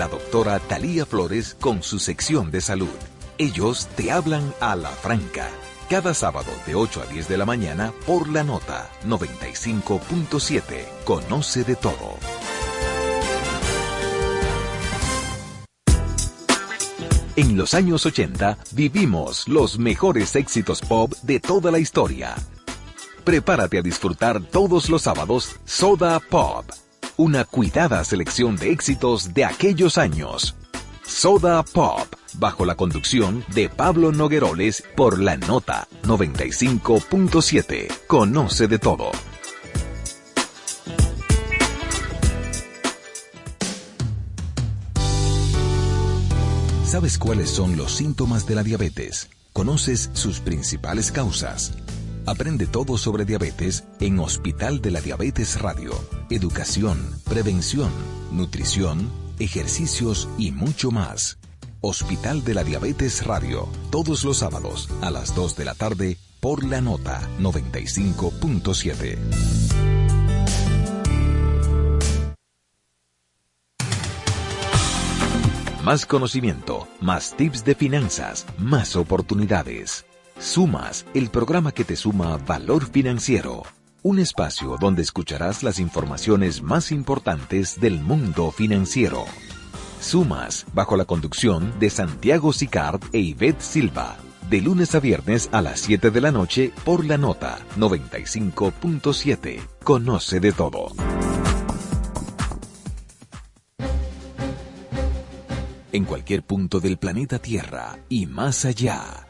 la doctora Talía Flores con su sección de salud. Ellos te hablan a la franca. Cada sábado de 8 a 10 de la mañana por la nota 95.7. Conoce de todo. En los años 80 vivimos los mejores éxitos pop de toda la historia. Prepárate a disfrutar todos los sábados Soda Pop una cuidada selección de éxitos de aquellos años. Soda Pop, bajo la conducción de Pablo Nogueroles por la nota 95.7. Conoce de todo. ¿Sabes cuáles son los síntomas de la diabetes? ¿Conoces sus principales causas? Aprende todo sobre diabetes en Hospital de la Diabetes Radio. Educación, prevención, nutrición, ejercicios y mucho más. Hospital de la Diabetes Radio, todos los sábados a las 2 de la tarde por la nota 95.7. Más conocimiento, más tips de finanzas, más oportunidades. Sumas, el programa que te suma valor financiero. Un espacio donde escucharás las informaciones más importantes del mundo financiero. Sumas, bajo la conducción de Santiago Sicard e Ivette Silva. De lunes a viernes a las 7 de la noche por la nota 95.7. Conoce de todo. En cualquier punto del planeta Tierra y más allá.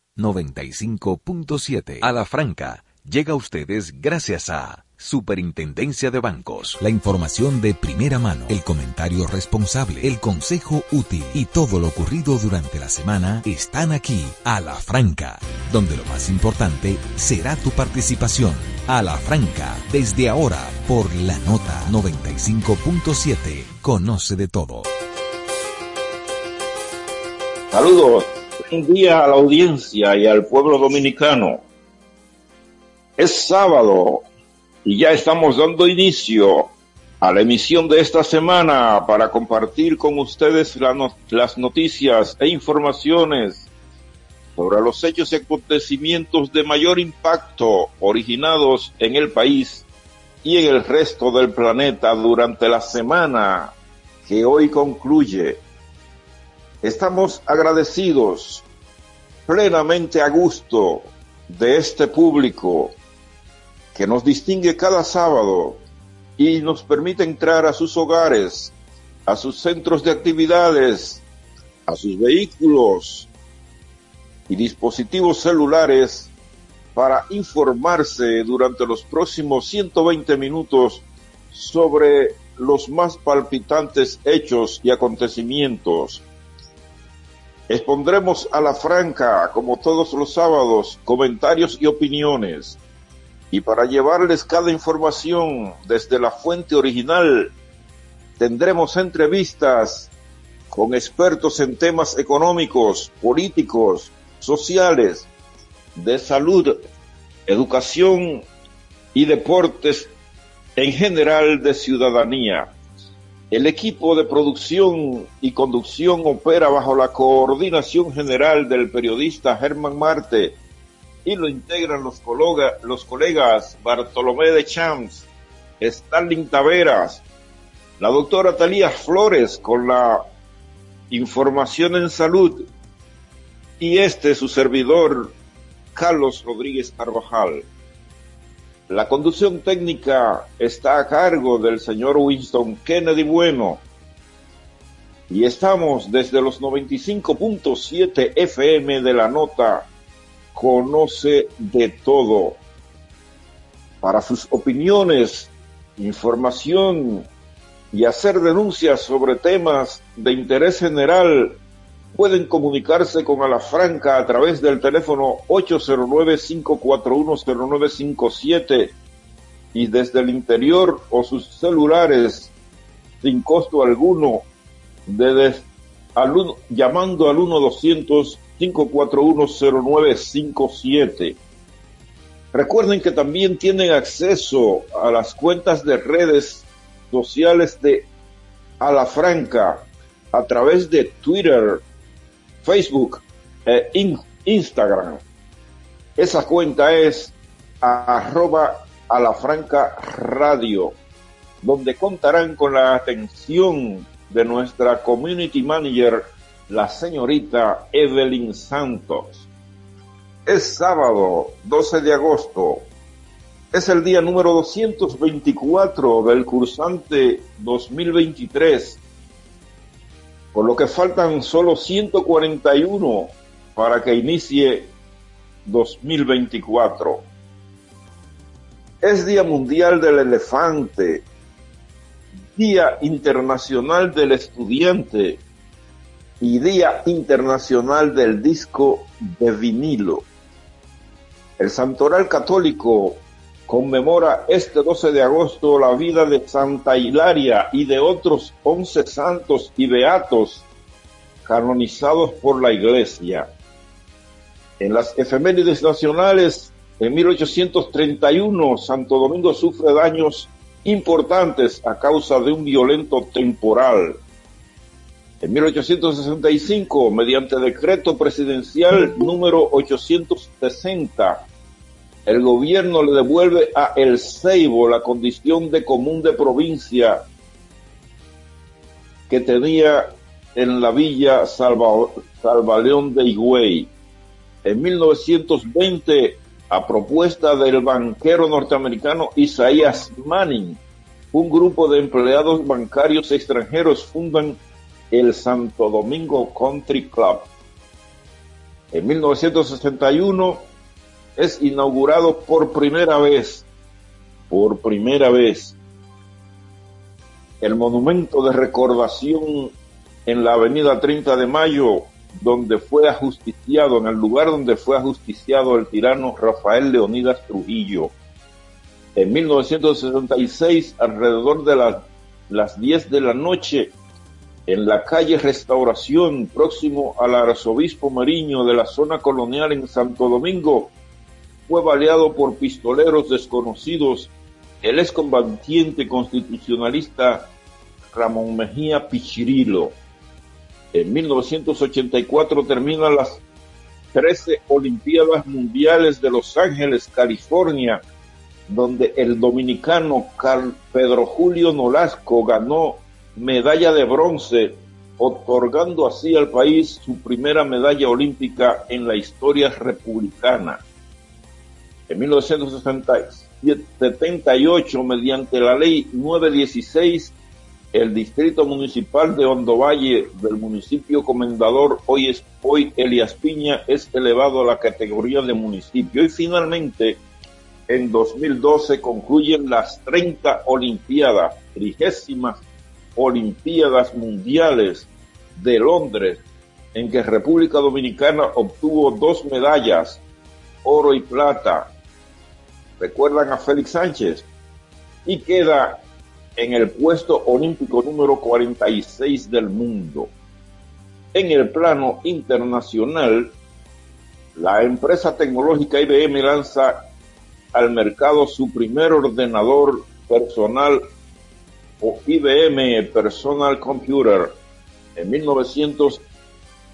95.7 a la franca llega a ustedes gracias a Superintendencia de Bancos. La información de primera mano, el comentario responsable, el consejo útil y todo lo ocurrido durante la semana están aquí a la franca, donde lo más importante será tu participación. A la franca, desde ahora, por la nota 95.7. Conoce de todo. Saludos día a la audiencia y al pueblo dominicano. Es sábado y ya estamos dando inicio a la emisión de esta semana para compartir con ustedes las noticias e informaciones sobre los hechos y acontecimientos de mayor impacto originados en el país y en el resto del planeta durante la semana que hoy concluye. Estamos agradecidos, plenamente a gusto de este público que nos distingue cada sábado y nos permite entrar a sus hogares, a sus centros de actividades, a sus vehículos y dispositivos celulares para informarse durante los próximos 120 minutos sobre los más palpitantes hechos y acontecimientos Expondremos a la franca, como todos los sábados, comentarios y opiniones. Y para llevarles cada información desde la fuente original, tendremos entrevistas con expertos en temas económicos, políticos, sociales, de salud, educación y deportes en general de ciudadanía. El equipo de producción y conducción opera bajo la coordinación general del periodista Germán Marte y lo integran los, los colegas Bartolomé de Champs, Stalin Taveras, la doctora Talía Flores con la información en salud y este su servidor Carlos Rodríguez Carvajal. La conducción técnica está a cargo del señor Winston Kennedy Bueno y estamos desde los 95.7 FM de la nota Conoce de todo. Para sus opiniones, información y hacer denuncias sobre temas de interés general, pueden comunicarse con Alafranca a través del teléfono 809-541-0957 y desde el interior o sus celulares sin costo alguno al, llamando al 1-200-541-0957. Recuerden que también tienen acceso a las cuentas de redes sociales de Alafranca a través de Twitter, Facebook e Instagram. Esa cuenta es arroba Alafranca Radio, donde contarán con la atención de nuestra community manager, la señorita Evelyn Santos. Es sábado 12 de agosto. Es el día número 224 del cursante 2023, por lo que faltan solo 141 para que inicie 2024. Es Día Mundial del Elefante, Día Internacional del Estudiante y Día Internacional del Disco de Vinilo. El Santoral Católico conmemora este 12 de agosto la vida de Santa Hilaria y de otros 11 santos y beatos canonizados por la Iglesia. En las efemérides nacionales, en 1831, Santo Domingo sufre daños importantes a causa de un violento temporal. En 1865, mediante decreto presidencial número 860, el gobierno le devuelve a El Ceibo la condición de común de provincia que tenía en la villa Salva, Salvaleón de Higüey. En 1920, a propuesta del banquero norteamericano Isaías Manning, un grupo de empleados bancarios extranjeros fundan el Santo Domingo Country Club. En 1961, es inaugurado por primera vez, por primera vez, el monumento de recordación en la avenida 30 de Mayo, donde fue ajusticiado, en el lugar donde fue ajusticiado el tirano Rafael Leonidas Trujillo. En 1966, alrededor de las, las 10 de la noche, en la calle Restauración, próximo al arzobispo Mariño de la zona colonial en Santo Domingo, fue baleado por pistoleros desconocidos el excombatiente constitucionalista Ramón Mejía Pichirilo. En 1984 terminan las 13 Olimpiadas Mundiales de Los Ángeles, California, donde el dominicano Carl Pedro Julio Nolasco ganó medalla de bronce, otorgando así al país su primera medalla olímpica en la historia republicana. En 1978, mediante la ley 916, el distrito municipal de Hondovalle del municipio comendador hoy, es, hoy Elias Piña es elevado a la categoría de municipio. Y finalmente, en 2012 concluyen las 30 Olimpiadas, trigésimas Olimpiadas Mundiales de Londres, en que República Dominicana obtuvo dos medallas, oro y plata, recuerdan a Félix Sánchez y queda en el puesto olímpico número 46 del mundo. En el plano internacional, la empresa tecnológica IBM lanza al mercado su primer ordenador personal o IBM Personal Computer en 1900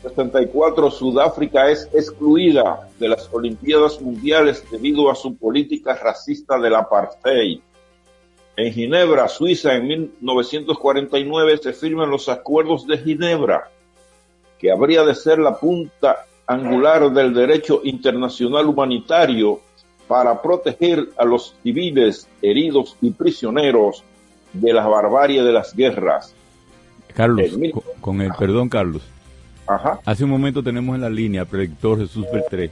74, Sudáfrica es excluida de las Olimpiadas Mundiales debido a su política racista del apartheid. En Ginebra, Suiza, en 1949 se firman los acuerdos de Ginebra, que habría de ser la punta angular del derecho internacional humanitario para proteger a los civiles heridos y prisioneros de la barbarie de las guerras. Carlos, con el perdón, Carlos, Hace un momento tenemos en la línea al predictor Jesús Beltré.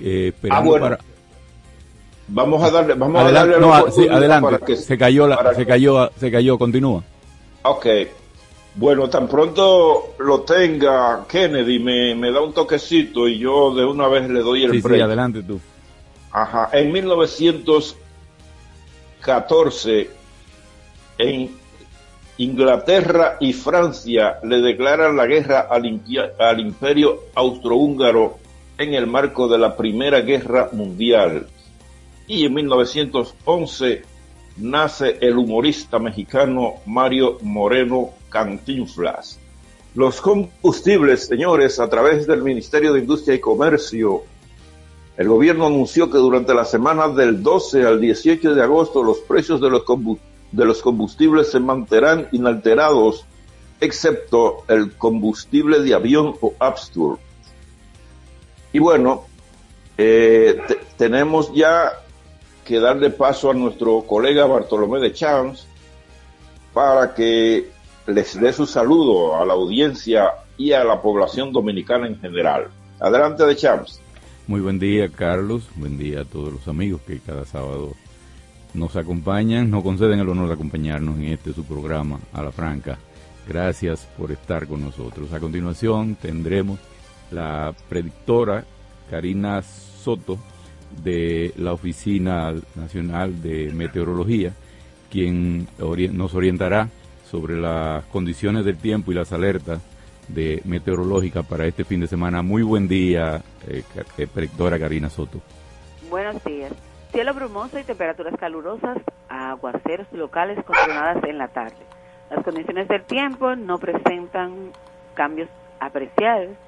Eh, ah, bueno. Vamos a darle, vamos a darle no, sí, adelante. se cayó la, se cayó, se cayó, continúa. Ok. Bueno, tan pronto lo tenga Kennedy, me, me da un toquecito y yo de una vez le doy el sí, Sí, adelante tú. Ajá. En 1914, en Inglaterra y Francia le declaran la guerra al, al imperio austrohúngaro en el marco de la Primera Guerra Mundial. Y en 1911 nace el humorista mexicano Mario Moreno Cantinflas. Los combustibles, señores, a través del Ministerio de Industria y Comercio, el gobierno anunció que durante la semana del 12 al 18 de agosto los precios de los, de los combustibles se mantendrán inalterados, excepto el combustible de avión o Abstur. Y bueno, eh, tenemos ya que darle paso a nuestro colega Bartolomé de Champs para que les dé su saludo a la audiencia y a la población dominicana en general. Adelante de Champs. Muy buen día, Carlos. Buen día a todos los amigos que cada sábado nos acompañan, nos conceden el honor de acompañarnos en este su programa a la franca. Gracias por estar con nosotros. A continuación tendremos la predictora Karina Soto de la Oficina Nacional de Meteorología, quien nos orientará sobre las condiciones del tiempo y las alertas de meteorológica para este fin de semana. Muy buen día, eh, predictora Karina Soto. Buenos días. Cielo brumoso y temperaturas calurosas, aguaceros locales con en la tarde. Las condiciones del tiempo no presentan cambios apreciables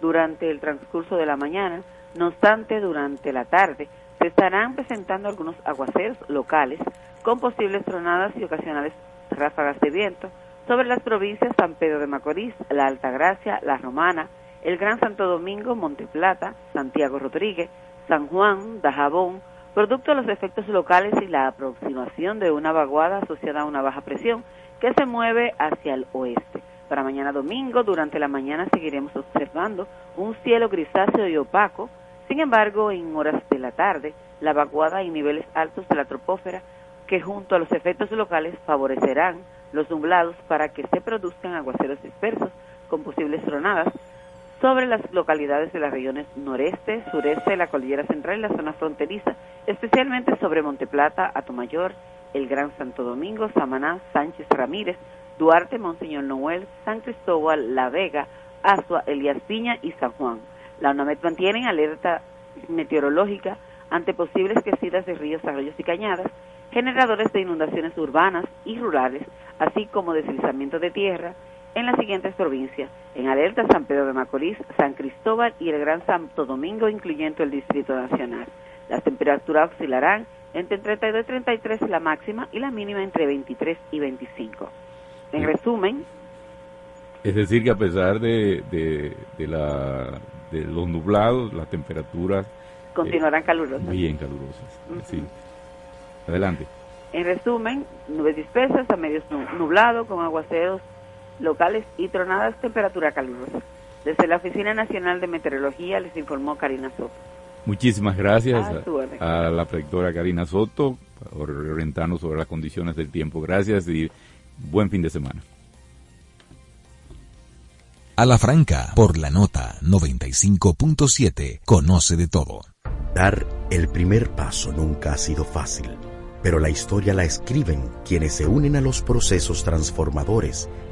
durante el transcurso de la mañana, no obstante, durante la tarde se estarán presentando algunos aguaceros locales con posibles tronadas y ocasionales ráfagas de viento sobre las provincias San Pedro de Macorís, La Altagracia, La Romana, el Gran Santo Domingo, Monte Plata, Santiago Rodríguez, San Juan, Dajabón, producto de los efectos locales y la aproximación de una vaguada asociada a una baja presión que se mueve hacia el oeste. Para mañana domingo, durante la mañana seguiremos observando un cielo grisáceo y opaco. Sin embargo, en horas de la tarde, la vaguada y niveles altos de la tropósfera, que junto a los efectos locales favorecerán los nublados para que se produzcan aguaceros dispersos con posibles tronadas sobre las localidades de las regiones noreste, sureste, la cordillera central y la zona fronteriza, especialmente sobre Monteplata, Atomayor, el Gran Santo Domingo, Samaná, Sánchez Ramírez, Duarte, Monseñor Noel, San Cristóbal, La Vega, Asua, Elías Piña y San Juan. La UNAMED mantiene alerta meteorológica ante posibles crecidas de ríos, arroyos y cañadas, generadores de inundaciones urbanas y rurales, así como deslizamiento de tierra en las siguientes provincias. En alerta San Pedro de Macorís, San Cristóbal y el Gran Santo Domingo, incluyendo el Distrito Nacional. Las temperaturas oscilarán entre 32 y 33 la máxima y la mínima entre 23 y 25. En resumen. Es decir, que a pesar de, de, la, de los nublados, las temperaturas... Continuarán calurosas. Bien calurosas. sí. Adelante. En resumen, nubes dispersas a medios nublado con aguaceros locales y tronadas, temperatura calurosa. Desde la Oficina Nacional de Meteorología les informó Karina Soto. Muchísimas gracias a, a la predictora Karina Soto por orientarnos sobre las condiciones del tiempo. Gracias y Buen fin de semana. A la franca, por la nota 95.7, conoce de todo. Dar el primer paso nunca ha sido fácil, pero la historia la escriben quienes se unen a los procesos transformadores,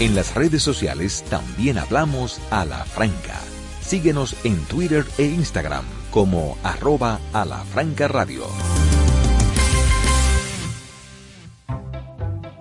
En las redes sociales también hablamos a la franca. Síguenos en Twitter e Instagram como arroba a la franca radio.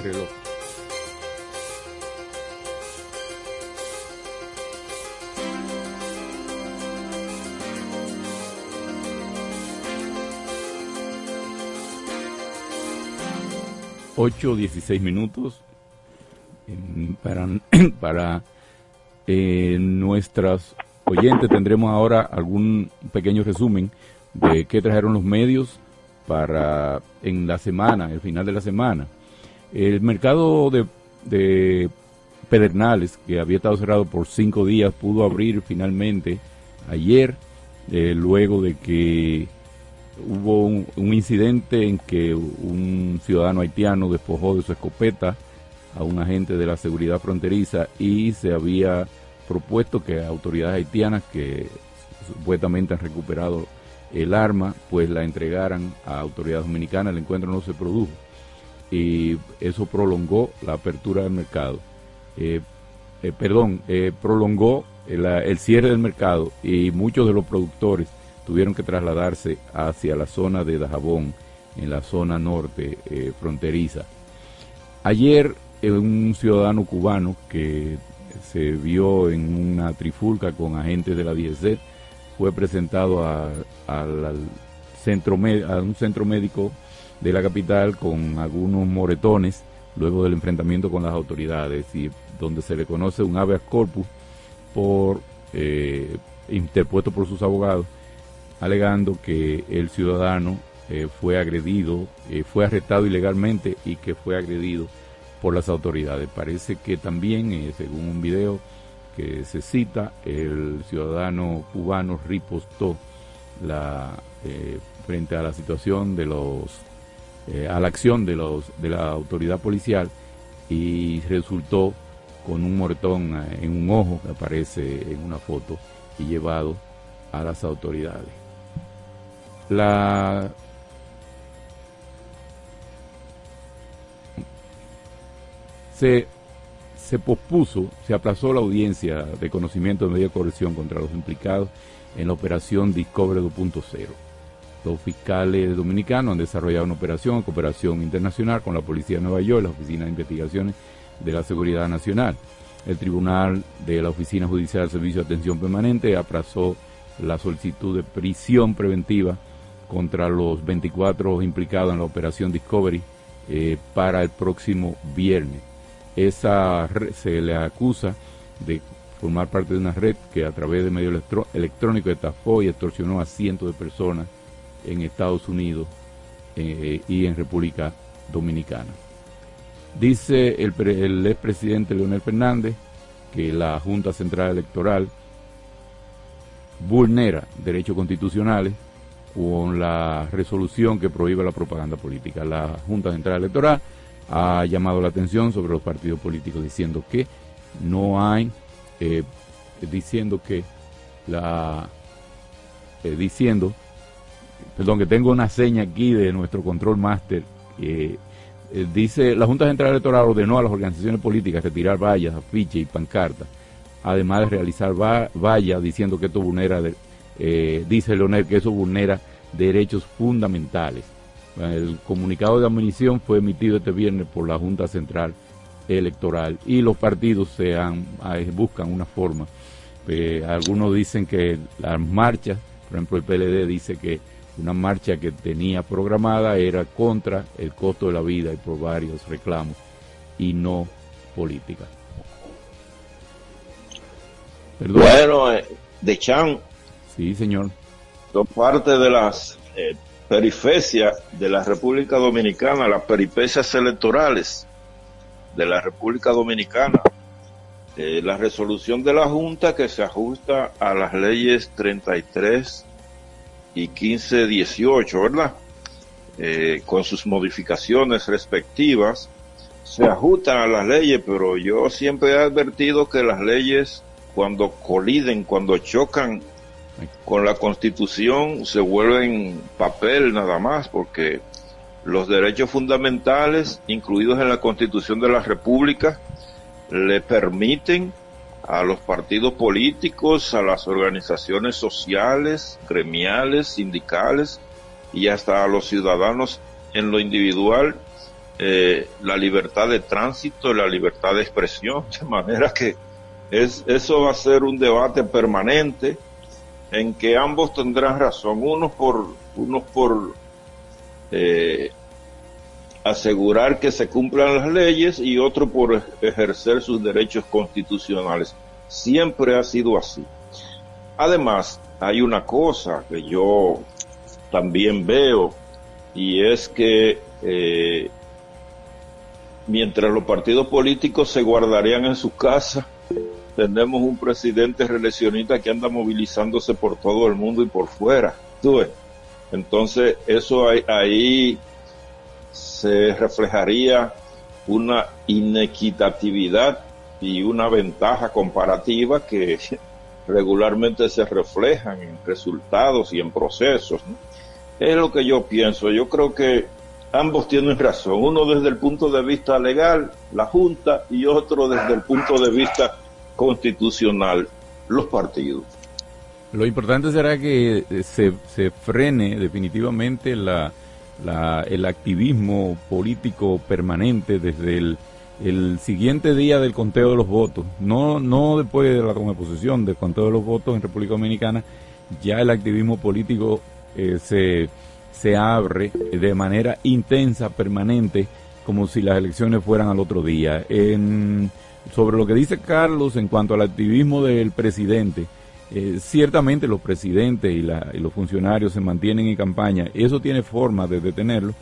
Reloj. 8 16 minutos para, para eh, nuestras oyentes tendremos ahora algún pequeño resumen de qué trajeron los medios para en la semana, el final de la semana. El mercado de, Pedernales, que había estado cerrado por cinco días, pudo abrir finalmente ayer, eh, luego de que hubo un, incidente en que un ciudadano haitiano despojó de su escopeta a un agente de la seguridad fronteriza y se había propuesto que autoridades haitianas que supuestamente han recuperado el arma, pues la entregaran a autoridades dominicanas. El encuentro no se produjo y eso prolongó la apertura del mercado. Eh, eh, perdón, eh, prolongó el, cierre del mercado y muchos de los productores tuvieron que trasladarse hacia la zona de Dajabón, en la zona norte fronteriza. Ayer un ciudadano cubano que se vio en una trifulca con agentes de la DGC fue presentado al centro, a un centro médico de la capital con algunos moretones luego del enfrentamiento con las autoridades y donde se le conoce un habeas corpus por eh, interpuesto por sus abogados alegando que el ciudadano eh, fue agredido, eh, fue arrestado ilegalmente y que fue agredido por las autoridades. Parece que también, según un video que se cita, el ciudadano cubano ripostó la, frente a la situación de los eh, a la acción de, los, de la autoridad policial y resultó con un moretón eh, en un ojo que aparece en una foto y llevado a las autoridades. La se, se pospuso, se aplazó la audiencia de conocimiento de media corrección contra los implicados en la operación Discovery 2.0 los fiscales dominicanos han desarrollado una operación en cooperación internacional con la Policía de Nueva York, la Oficina de Investigaciones de la Seguridad Nacional. El Tribunal de la Oficina Judicial del Servicio de Atención Permanente aplazó la solicitud de prisión preventiva contra los 24 implicados en la operación Discovery eh, para el próximo viernes. Esa se le acusa de formar parte de una red que a través de medios electrónicos estafó y extorsionó a cientos de personas en Estados Unidos eh, y en República Dominicana. Dice el, el expresidente Leonel Fernández que la Junta Central Electoral vulnera derechos constitucionales con la resolución que prohíbe la propaganda política. La Junta Central Electoral ha llamado la atención sobre los partidos políticos diciendo que no hay, eh, diciendo que la, eh, diciendo perdón, que tengo una seña aquí de nuestro control máster. que eh, dice, la Junta Central Electoral ordenó a las organizaciones políticas retirar vallas, afiches y pancartas, además de realizar vallas diciendo que esto vulnera, eh, dice Leonel, que eso vulnera derechos fundamentales. El comunicado de admisión fue emitido este viernes por la Junta Central Electoral y los partidos se han, buscan una forma. Eh, algunos dicen que las marchas, por ejemplo el PLD dice que una marcha que tenía programada era contra el costo de la vida y por varios reclamos y no política. Bueno, eh, de Chan. Sí, señor. Son parte de las eh, perifecias de la República Dominicana, las peripecias electorales de la República Dominicana. Eh, la resolución de la Junta que se ajusta a las leyes 33 y 1518, ¿verdad? Eh, con sus modificaciones respectivas, se ajustan a las leyes, pero yo siempre he advertido que las leyes cuando coliden, cuando chocan con la constitución, se vuelven papel nada más, porque los derechos fundamentales incluidos en la constitución de la república le permiten a los partidos políticos, a las organizaciones sociales, gremiales, sindicales y hasta a los ciudadanos. En lo individual eh, la libertad de tránsito, la libertad de expresión, de manera que es, eso va a ser un debate permanente en que ambos tendrán razón, unos por, unos por eh, asegurar que se cumplan las leyes y otro por ejercer sus derechos constitucionales. Siempre ha sido así. Además, hay una cosa que yo también veo y es que eh, mientras los partidos políticos se guardarían en su casa, tenemos un presidente reeleccionista que anda movilizándose por todo el mundo y por fuera. Entonces, eso ahí se reflejaría una inequitatividad y una ventaja comparativa que regularmente se reflejan en resultados y en procesos. Es lo que yo pienso. Yo creo que ambos tienen razón. Uno desde el punto de vista legal, la Junta, y otro desde el punto de vista constitucional, los partidos. Lo importante será que se, se frene definitivamente la, el activismo político permanente desde el, siguiente día del conteo de los votos, no, no después de la posesión del conteo de los votos en República Dominicana, ya el activismo político eh, se, se abre de manera intensa, permanente, como si las elecciones fueran al otro día. En, sobre lo que dice Carlos en cuanto al activismo del presidente, eh, ciertamente los presidentes y, los funcionarios se mantienen en campaña. Eso tiene forma de detenerlo.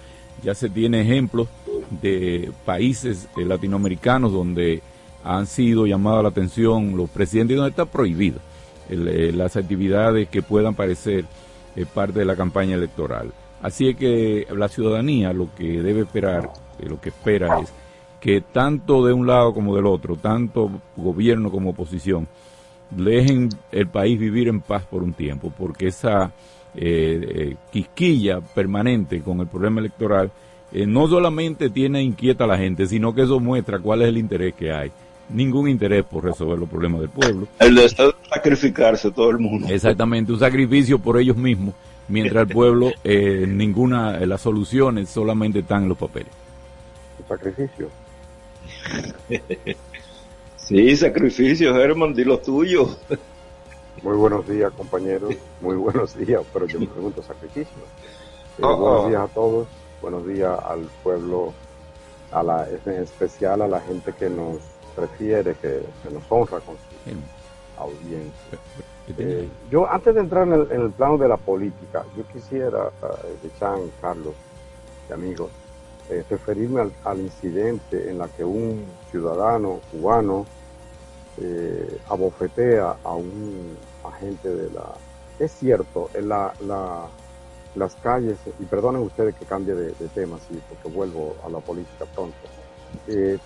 Ya se tiene ejemplos de países eh, latinoamericanos donde han sido llamados la atención los presidentes y donde está prohibido eh, las actividades que puedan parecer parte de la campaña electoral. Así es que la ciudadanía lo que debe esperar, lo que espera es que tanto de un lado como del otro, tanto gobierno como oposición, dejen el país vivir en paz por un tiempo, porque esa eh, eh, quisquilla permanente con el problema electoral eh, no solamente tiene inquieta a la gente, sino que eso muestra cuál es el interés que hay. Ningún interés por resolver los problemas del pueblo. El de sacrificarse todo el mundo. Exactamente, un sacrificio por ellos mismos, mientras el pueblo, ninguna de las soluciones solamente están en los papeles. Un sacrificio. Sí, sacrificios, Herman, di lo tuyo. Muy buenos días, compañeros. Muy buenos días, pero yo me pregunto sacrificio. Eh, oh, buenos oh. días a todos. Buenos días al pueblo, a la, en especial a la gente que nos prefiere, que, nos honra con su audiencia. Eh, yo, antes de entrar en el, plano de la política, yo quisiera, eh, de Chan, Carlos y amigos, referirme al, incidente en la que un ciudadano cubano eh, abofetea a un agente de la... Es cierto, en la, las calles, y perdonen ustedes que cambie de, tema, sí, porque vuelvo a la política pronto. Eh,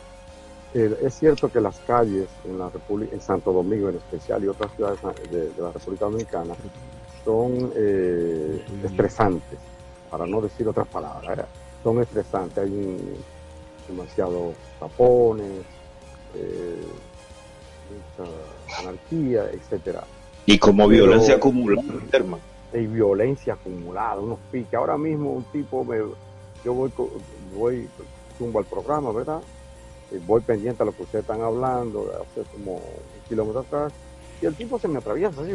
eh, es cierto que las calles en la República, en Santo Domingo en especial y otras ciudades de, la República Dominicana son estresantes, para no decir otras palabras, son estresantes, hay demasiados tapones, anarquía, etcétera. Y como violencia acumulada, hermano. Y violencia acumulada, unos piques. Ahora mismo un tipo, me, yo voy, voy tumbo al programa, ¿verdad? voy pendiente a lo que ustedes están hablando, hace como un kilómetro atrás, y el tipo se me atraviesa así,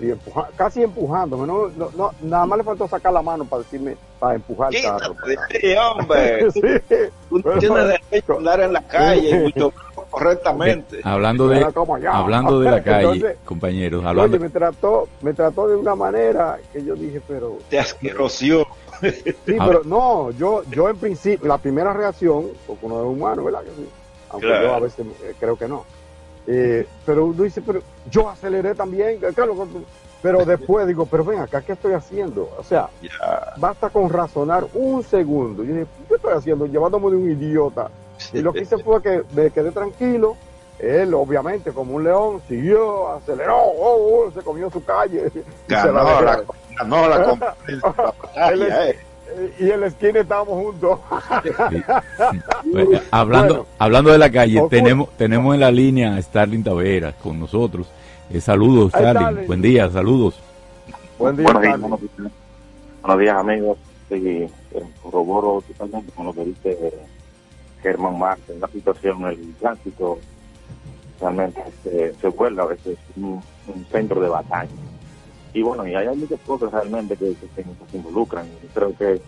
y casi empujándome, no, no, nada más le faltó sacar la mano para decirme, para empujar el carro. Sí, hombre, sí. Tú tienes derecho a andar en la calle mucho correctamente. Hablando de, hablando de la calle, compañeros, hablando... Oye, me trató, me trató de una manera que yo dije, pero... Te asquerosió. Sí, pero no, yo, yo en principio, la primera reacción, porque uno es humano, ¿verdad que sí? Aunque yo a veces eh, creo que no. Eh, pero uno dice, pero yo aceleré también, claro, pero después digo, pero ven acá, ¿qué estoy haciendo? O sea, basta con razonar un segundo. Yo dije, ¿qué estoy haciendo? Llevándome de un idiota. Y lo que hice fue que me quedé tranquilo. Él, obviamente, como un león, siguió, aceleró, oh, oh, se comió su calle. Ganó la, ganó la, y en la esquina estábamos juntos. hablando, hablando de la calle, tenemos, tenemos en la línea a Starling Taveras con nosotros. Eh, saludos, Starling. Buen día, saludos. Buen día, buenos, días, buenos, días, amigos. Sí, eh, corroboro totalmente con lo que dice Germán Márquez. La situación, el tránsito realmente se, se vuelve a veces un centro de batalla y bueno, y hay muchas cosas realmente que, se, involucran. Y creo que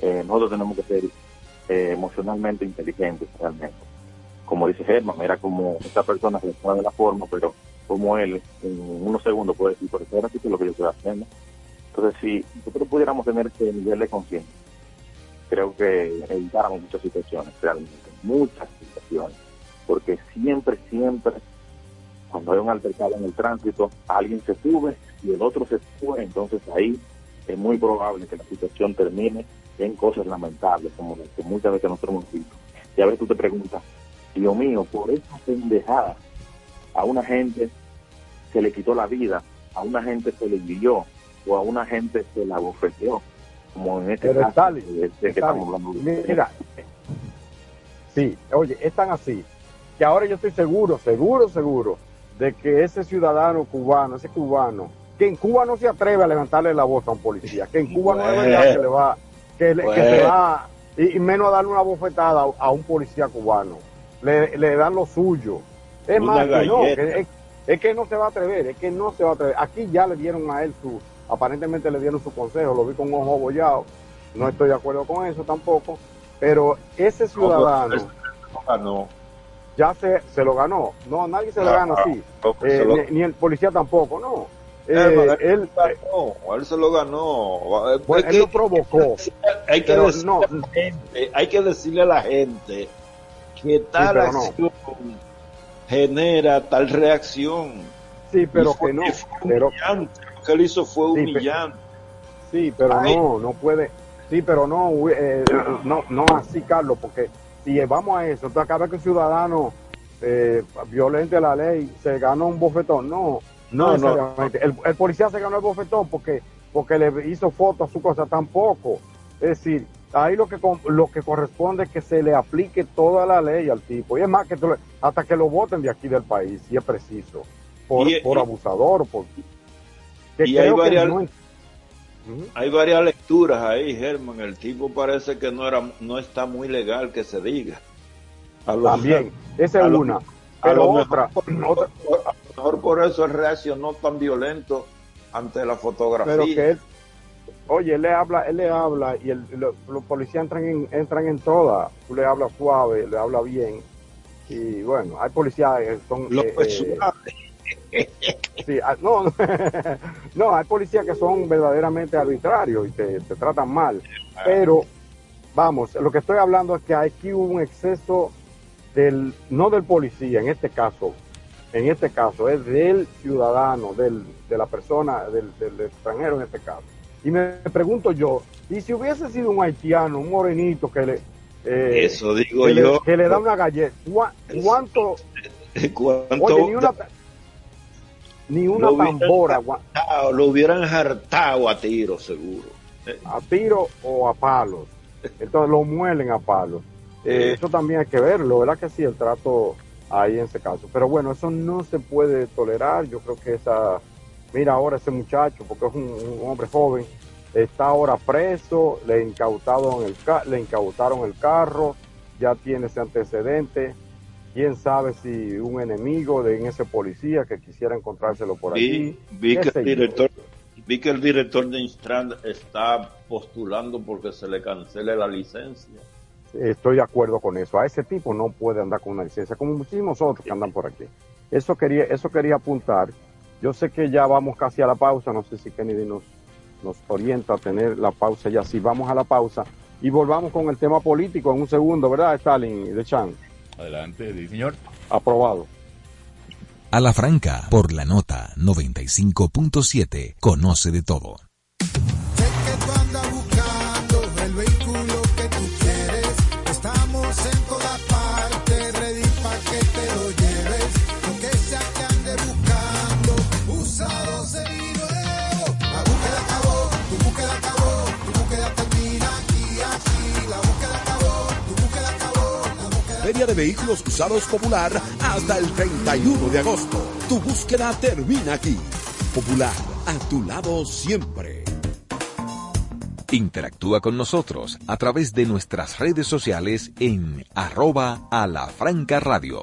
eh, nosotros tenemos que ser eh, emocionalmente inteligentes realmente. Como dice Germán, era como esta persona se pone de la forma, pero como él en unos segundos puede decir, por eso era lo que yo estoy haciendo. Entonces, si nosotros pudiéramos tener ese nivel de conciencia, creo que evitáramos muchas situaciones, realmente, muchas situaciones, porque siempre, siempre, cuando hay un altercado en el tránsito, alguien se sube y el otro se fue, entonces ahí es muy probable que la situación termine en cosas lamentables, como las que muchas veces nosotros hemos visto. Y a veces tú te preguntas, Dios mío, por esa pendejada a una gente se le quitó la vida, a una gente se le envió o a una gente se la bofeteó, como en este caso de, que estamos. Mira, sí, oye, es tan así que ahora yo estoy seguro, seguro, seguro de que ese ciudadano cubano, ese cubano, que en Cuba no se atreve a levantarle la voz a un policía, que en Cuba no es verdad que le va, que, se va, y, menos a darle una bofetada a, un policía cubano. Le, le, dan lo suyo. Es más, no, es, que no se va a atrever, es que no se va a atrever. Aquí ya le dieron a él su, aparentemente le dieron su consejo, lo vi con un ojo bollado, no estoy de acuerdo con eso tampoco, pero ese ciudadano ya se, se lo ganó, no, nadie se lo gana así, eh, ni, el policía tampoco, no, eh, él, ganó, él se lo ganó. él lo provocó. Hay que, hay que decirle a la gente que tal acción genera tal reacción. Sí, pero que no. Pero, que él hizo fue humillante. Sí, pero no, no puede. Sí, pero no, eh, no, no así, Carlos, porque si vamos a eso, entonces cada vez que un ciudadano eh, violente la ley se gana un bofetón, no no, no. El, policía se ganó el bofetón porque, porque le hizo fotos a su cosa, tampoco. Es decir, ahí lo que lo que corresponde es que se le aplique toda la ley al tipo. Y es más, que hasta que lo voten de aquí del país, si es preciso. Por, por abusador, por... y hay varias, hay varias lecturas ahí, Germán. El tipo parece que no, era, no está muy legal que se diga. También, esa es una. Pero otra, otra, mejor por eso él reaccionó tan violento ante la fotografía. Pero que él, oye, él le habla, él le habla y los policías entran en, entran en todas. Tú le hablas suave, le habla bien. Y bueno, hay policías que son... Eh, eh, sí, ah, no, no, hay policías que son verdaderamente arbitrarios y te, te tratan mal. Pero, vamos, lo que estoy hablando es que aquí hubo un exceso del, no del policía, en este caso, en este caso, es del ciudadano, del, de la persona, del, extranjero en este caso. Y me pregunto yo, ¿y si hubiese sido un haitiano, un morenito que le... Eh, Eso digo yo. que le da una galleta, ¿cuánto... ¿Cuánto? Oye, ni una, ni una tambora. lo hubieran hartado a tiro, seguro. A tiro o a palos. Entonces lo muelen a palos. Eh, eso también hay que verlo, ¿verdad que sí? El trato ahí en ese caso. Pero bueno, eso no se puede tolerar. Yo creo que esa, mira ahora ese muchacho, porque es un, hombre joven, está ahora preso, le incautaron el le incautaron el carro, ya tiene ese antecedente. Quién sabe si un enemigo de ese policía que quisiera encontrárselo por allí. Vi que, el director, vi que el director de Instrand está postulando porque se le cancele la licencia. Estoy de acuerdo con eso. A ese tipo no puede andar con una licencia, como muchísimos otros que andan por aquí. Eso quería, eso quería apuntar. Yo sé que ya vamos casi a la pausa. No sé si Kennedy nos, nos orienta a tener la pausa ya. Si vamos a la pausa y volvamos con el tema político en un segundo, ¿verdad, Stalin de Chan? Adelante, sí, señor. Aprobado. A la franca, por la nota 95.7, conoce de todo. De Vehículos Usados Popular hasta el 31 de agosto. Tu búsqueda termina aquí. Popular, a tu lado siempre. Interactúa con nosotros a través de nuestras redes sociales en arroba a la franca radio.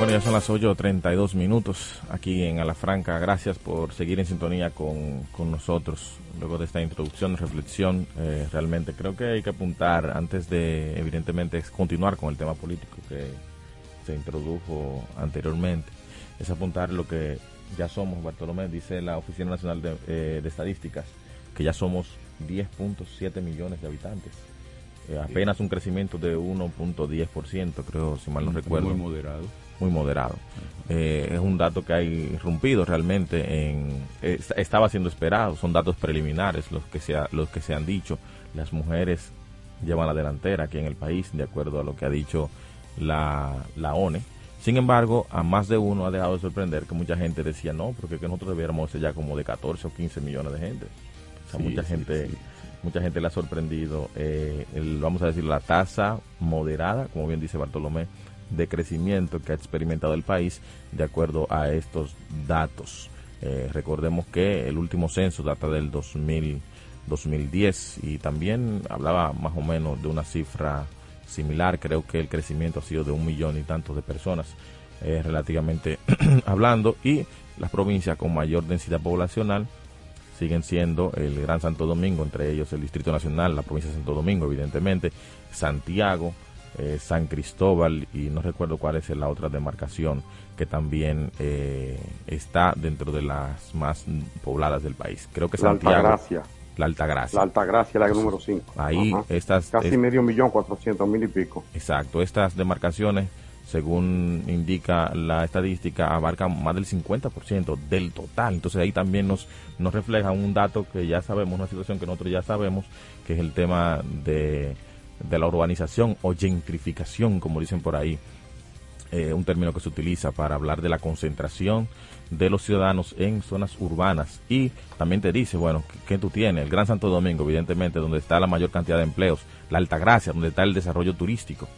Bueno, ya son las 8.32 minutos aquí en Alafranca. Gracias por seguir en sintonía con, nosotros. Luego de esta introducción, reflexión, eh, realmente creo que hay que apuntar, antes de, evidentemente, continuar con el tema político que se introdujo anteriormente, es apuntar lo que ya somos, Bartolomé, dice la Oficina Nacional de, eh, Estadísticas, que ya somos 10.7 millones de habitantes. Eh, apenas un crecimiento de 1.10%, creo, si mal no recuerdo. Muy moderado muy moderado. Eh, es un dato que ha irrumpido realmente en estaba siendo esperado, son datos preliminares los que se los que se han dicho. Las mujeres llevan la delantera aquí en el país de acuerdo a lo que ha dicho la, la ONE. Sin embargo, a más de uno ha dejado de sorprender que mucha gente decía no, porque que nosotros debiéramos ser ya como de 14 o 15 millones de gente. O sea, mucha gente mucha gente le ha sorprendido, eh, vamos a decir, la tasa moderada, como bien dice Bartolomé, de crecimiento que ha experimentado el país de acuerdo a estos datos. Eh, recordemos que el último censo data del 2000, 2010 y también hablaba más o menos de una cifra similar. Creo que el crecimiento ha sido de un millón y tantos de personas eh, relativamente hablando y las provincias con mayor densidad poblacional siguen siendo el Gran Santo Domingo, entre ellos el Distrito Nacional, la provincia de Santo Domingo, evidentemente, Santiago, eh, San Cristóbal y no recuerdo cuál es la otra demarcación que también eh, está dentro de las más pobladas del país. Creo que la Santiago. Altagracia. La Altagracia. La Altagracia, la número 5. Ahí estas... Casi medio millón, cuatrocientos mil y pico. Exacto, estas demarcaciones según indica la estadística, abarcan más del 50% del total. Entonces ahí también nos, nos refleja un dato que ya sabemos, una situación que nosotros ya sabemos, que es el tema de de la urbanización o gentrificación, como dicen por ahí, eh, un término que se utiliza para hablar de la concentración de los ciudadanos en zonas urbanas. Y también te dice, bueno, ¿qué tú tienes? El Gran Santo Domingo, evidentemente, donde está la mayor cantidad de empleos, la Altagracia, donde está el desarrollo turístico.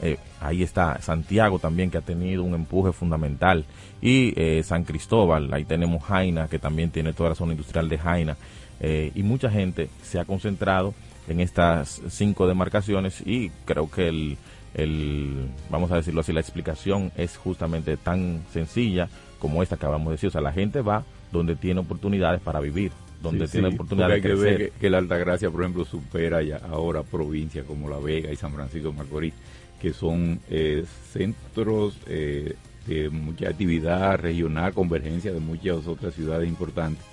Eh, ahí está Santiago también que ha tenido un empuje fundamental y eh, San Cristóbal, ahí tenemos Jaina que también tiene toda la zona industrial de Jaina y mucha gente se ha concentrado en estas cinco demarcaciones y creo que el, el, vamos a decirlo así, la explicación es justamente tan sencilla como esta que acabamos de decir. O sea, la gente va donde tiene oportunidades para vivir, donde tiene oportunidades de crecer. Que, ver que, la Altagracia, por ejemplo, supera ya ahora provincias como La Vega y San Francisco de Macorís, que son eh, centros eh, de mucha actividad regional, convergencia de muchas otras ciudades importantes.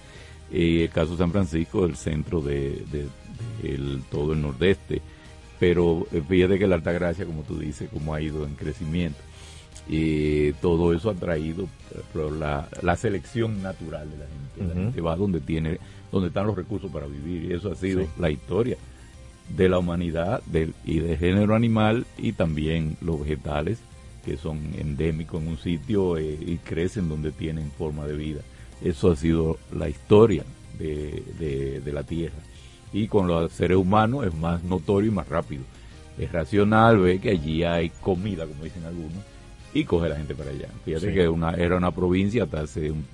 Eh, el caso de San Francisco, el centro de, todo el nordeste. Pero eh, fíjate que la Altagracia, como tú dices, como ha ido en crecimiento. Y todo eso ha traído la, la selección natural de la gente. La gente va donde tiene, donde están los recursos para vivir. Y eso ha sido la historia de la humanidad del, y del género animal y también los vegetales que son endémicos en un sitio eh, y crecen donde tienen forma de vida. Eso ha sido la historia de, de, la Tierra. Y con los seres humanos es más notorio y más rápido. Es racional ver que allí hay comida, como dicen algunos, y coge la gente para allá. Fíjate que una, era una provincia hasta hace un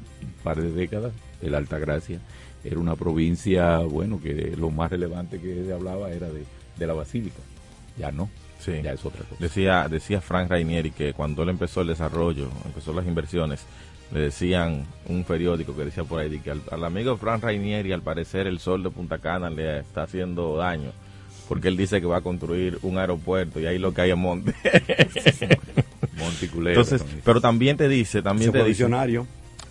par de décadas, el Alta Gracia, era una provincia, bueno, que lo más relevante que se hablaba era de, de la basílica. Ya no. Sí. Ya es otra cosa. Decía, decía Frank Rainieri que cuando él empezó el desarrollo, empezó las inversiones, le decían un periódico que decía por ahí que al, amigo Frank Rainieri al parecer el sol de Punta Cana le está haciendo daño porque él dice que va a construir un aeropuerto y ahí lo que hay es monte. Monticulero. Entonces, pero también te dice, también te dice,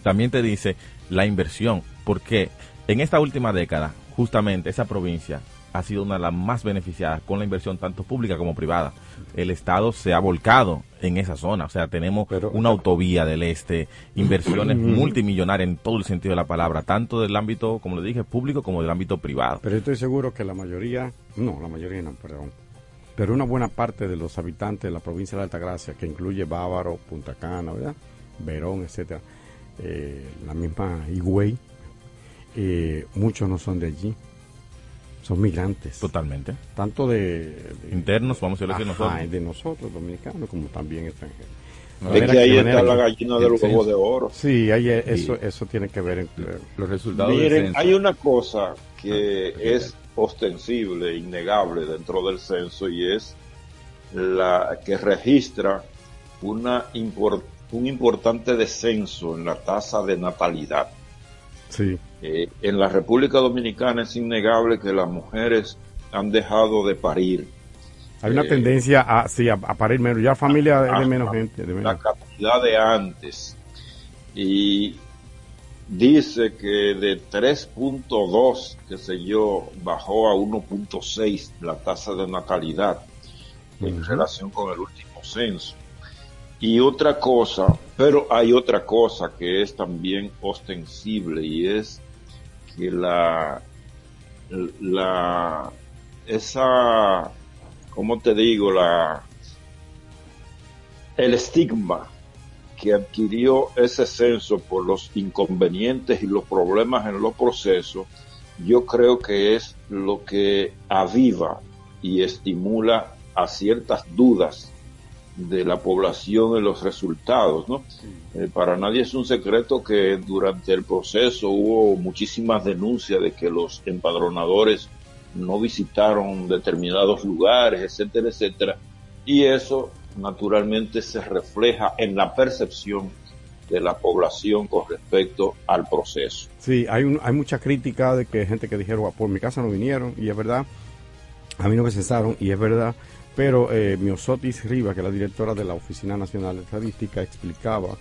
también te dice la inversión, porque en esta última década, justamente esa provincia ha sido una de las más beneficiadas con la inversión tanto pública como privada. El Estado se ha volcado en esa zona, o sea, tenemos una autovía del este, inversiones multimillonarias en todo el sentido de la palabra, tanto del ámbito, como le dije, público como del ámbito privado. Pero estoy seguro que la mayoría, no, la mayoría no, perdón, pero una buena parte de los habitantes de la provincia de Altagracia, que incluye Bávaro, Punta Cana, ¿verdad? Verón, etcétera, eh, la misma Higüey, eh, muchos no son de allí son migrantes. Totalmente. Tanto de... Internos, vamos a decir nosotros. de nosotros, dominicanos, como también extranjeros. es que ahí está la gallina del huevo de oro. Sí, ahí eso, eso tiene que ver entre los resultados. Miren, hay una cosa que ah, es ostensible, innegable dentro del censo y es la que registra una un importante descenso en la tasa de natalidad. Sí. Eh, en la República Dominicana es innegable que las mujeres han dejado de parir. Hay una eh, tendencia a, sí, a, parir menos, ya familia de, menos gente. De La cantidad de antes. Y dice que de 3.2, que sé yo, bajó a 1.6 la tasa de natalidad en relación con el último censo. Y otra cosa, pero hay otra cosa que es también ostensible y es que la, la, esa, ¿cómo te digo? La, el estigma que adquirió ese censo por los inconvenientes y los problemas en los procesos, yo creo que es lo que aviva y estimula a ciertas dudas de la población en los resultados, ¿no? Eh, para nadie es un secreto que durante el proceso hubo muchísimas denuncias de que los empadronadores no visitaron determinados lugares, etcétera, etcétera, y eso naturalmente se refleja en la percepción de la población con respecto al proceso. Sí, hay, un, hay mucha crítica de que gente que dijeron, ah, por mi casa no vinieron, y es verdad, a mí no me cesaron, y es verdad, pero eh, Miosotis Riva, que es la directora de la Oficina Nacional de Estadística, explicaba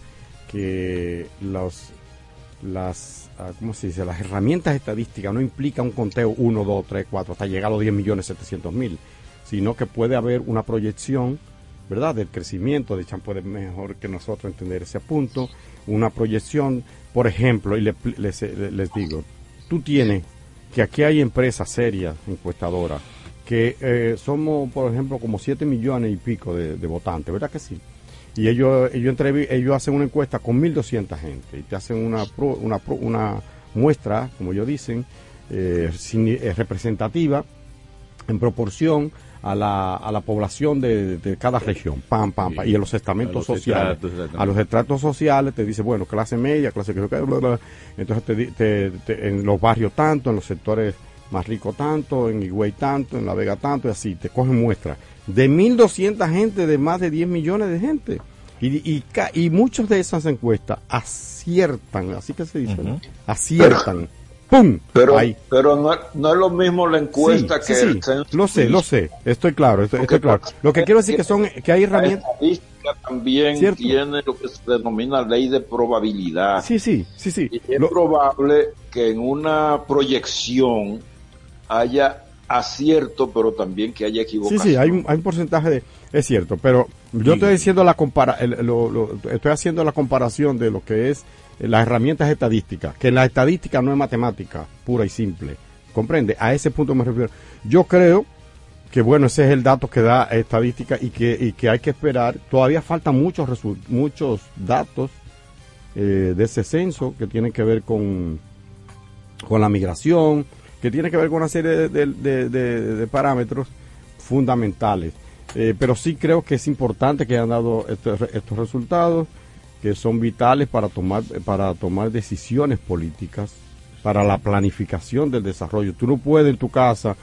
que los, las, ah, ¿cómo se dice? las herramientas estadísticas no implican un conteo 1, 2, 3, 4, hasta llegar a los 10 millones 700 mil, sino que puede haber una proyección, ¿verdad?, del crecimiento, de Chan puede mejor que nosotros entender ese punto, una proyección, por ejemplo, y les, les digo, tú tienes que aquí hay empresas serias, encuestadoras, que eh, somos, por ejemplo, como 7 millones y pico de, votantes, ¿verdad que sí? Y ellos, ellos, ellos hacen una encuesta con 1.200 gente y te hacen una, una, una muestra, como ellos dicen, eh, eh, representativa en proporción a la, a la población de, cada región, pam, pam, pam, y en los estamentos sociales. a los estratos sociales te dice, bueno, clase media, clase que entonces te, te, en los barrios tanto, en los sectores más ricos tanto, en Higüey tanto, en La Vega tanto, y así, te cogen muestras. De 1.200 gente, de más de 10 millones de gente. Y, y, y muchas de esas encuestas aciertan, así que se dice, aciertan. ¡Pum! Pero, pero no, no, es lo mismo la encuesta que el censo. Lo sé, lo sé, estoy claro, estoy, claro. Lo que quiero decir que son que hay herramientas. También tiene lo que se denomina ley de probabilidad. Sí, sí, sí, sí. es probable que en una proyección haya acierto, pero también que haya equivocación. Sí, sí, hay un, hay un porcentaje de... Es cierto, pero yo estoy diciendo la compara, estoy haciendo la comparación de lo que es las herramientas estadísticas, que la estadística no es matemática pura y simple. ¿Comprende? A ese punto me refiero. Yo creo que bueno, ese es el dato que da estadística y que, y que hay que esperar. Todavía faltan muchos, muchos datos eh, de ese censo que tienen que ver con, con la migración, que tiene que ver con una serie de, parámetros fundamentales. Eh, pero sí creo que es importante que hayan dado estos, estos resultados que son vitales para tomar, para tomar decisiones políticas, para la planificación del desarrollo. Tú no puedes en tu casa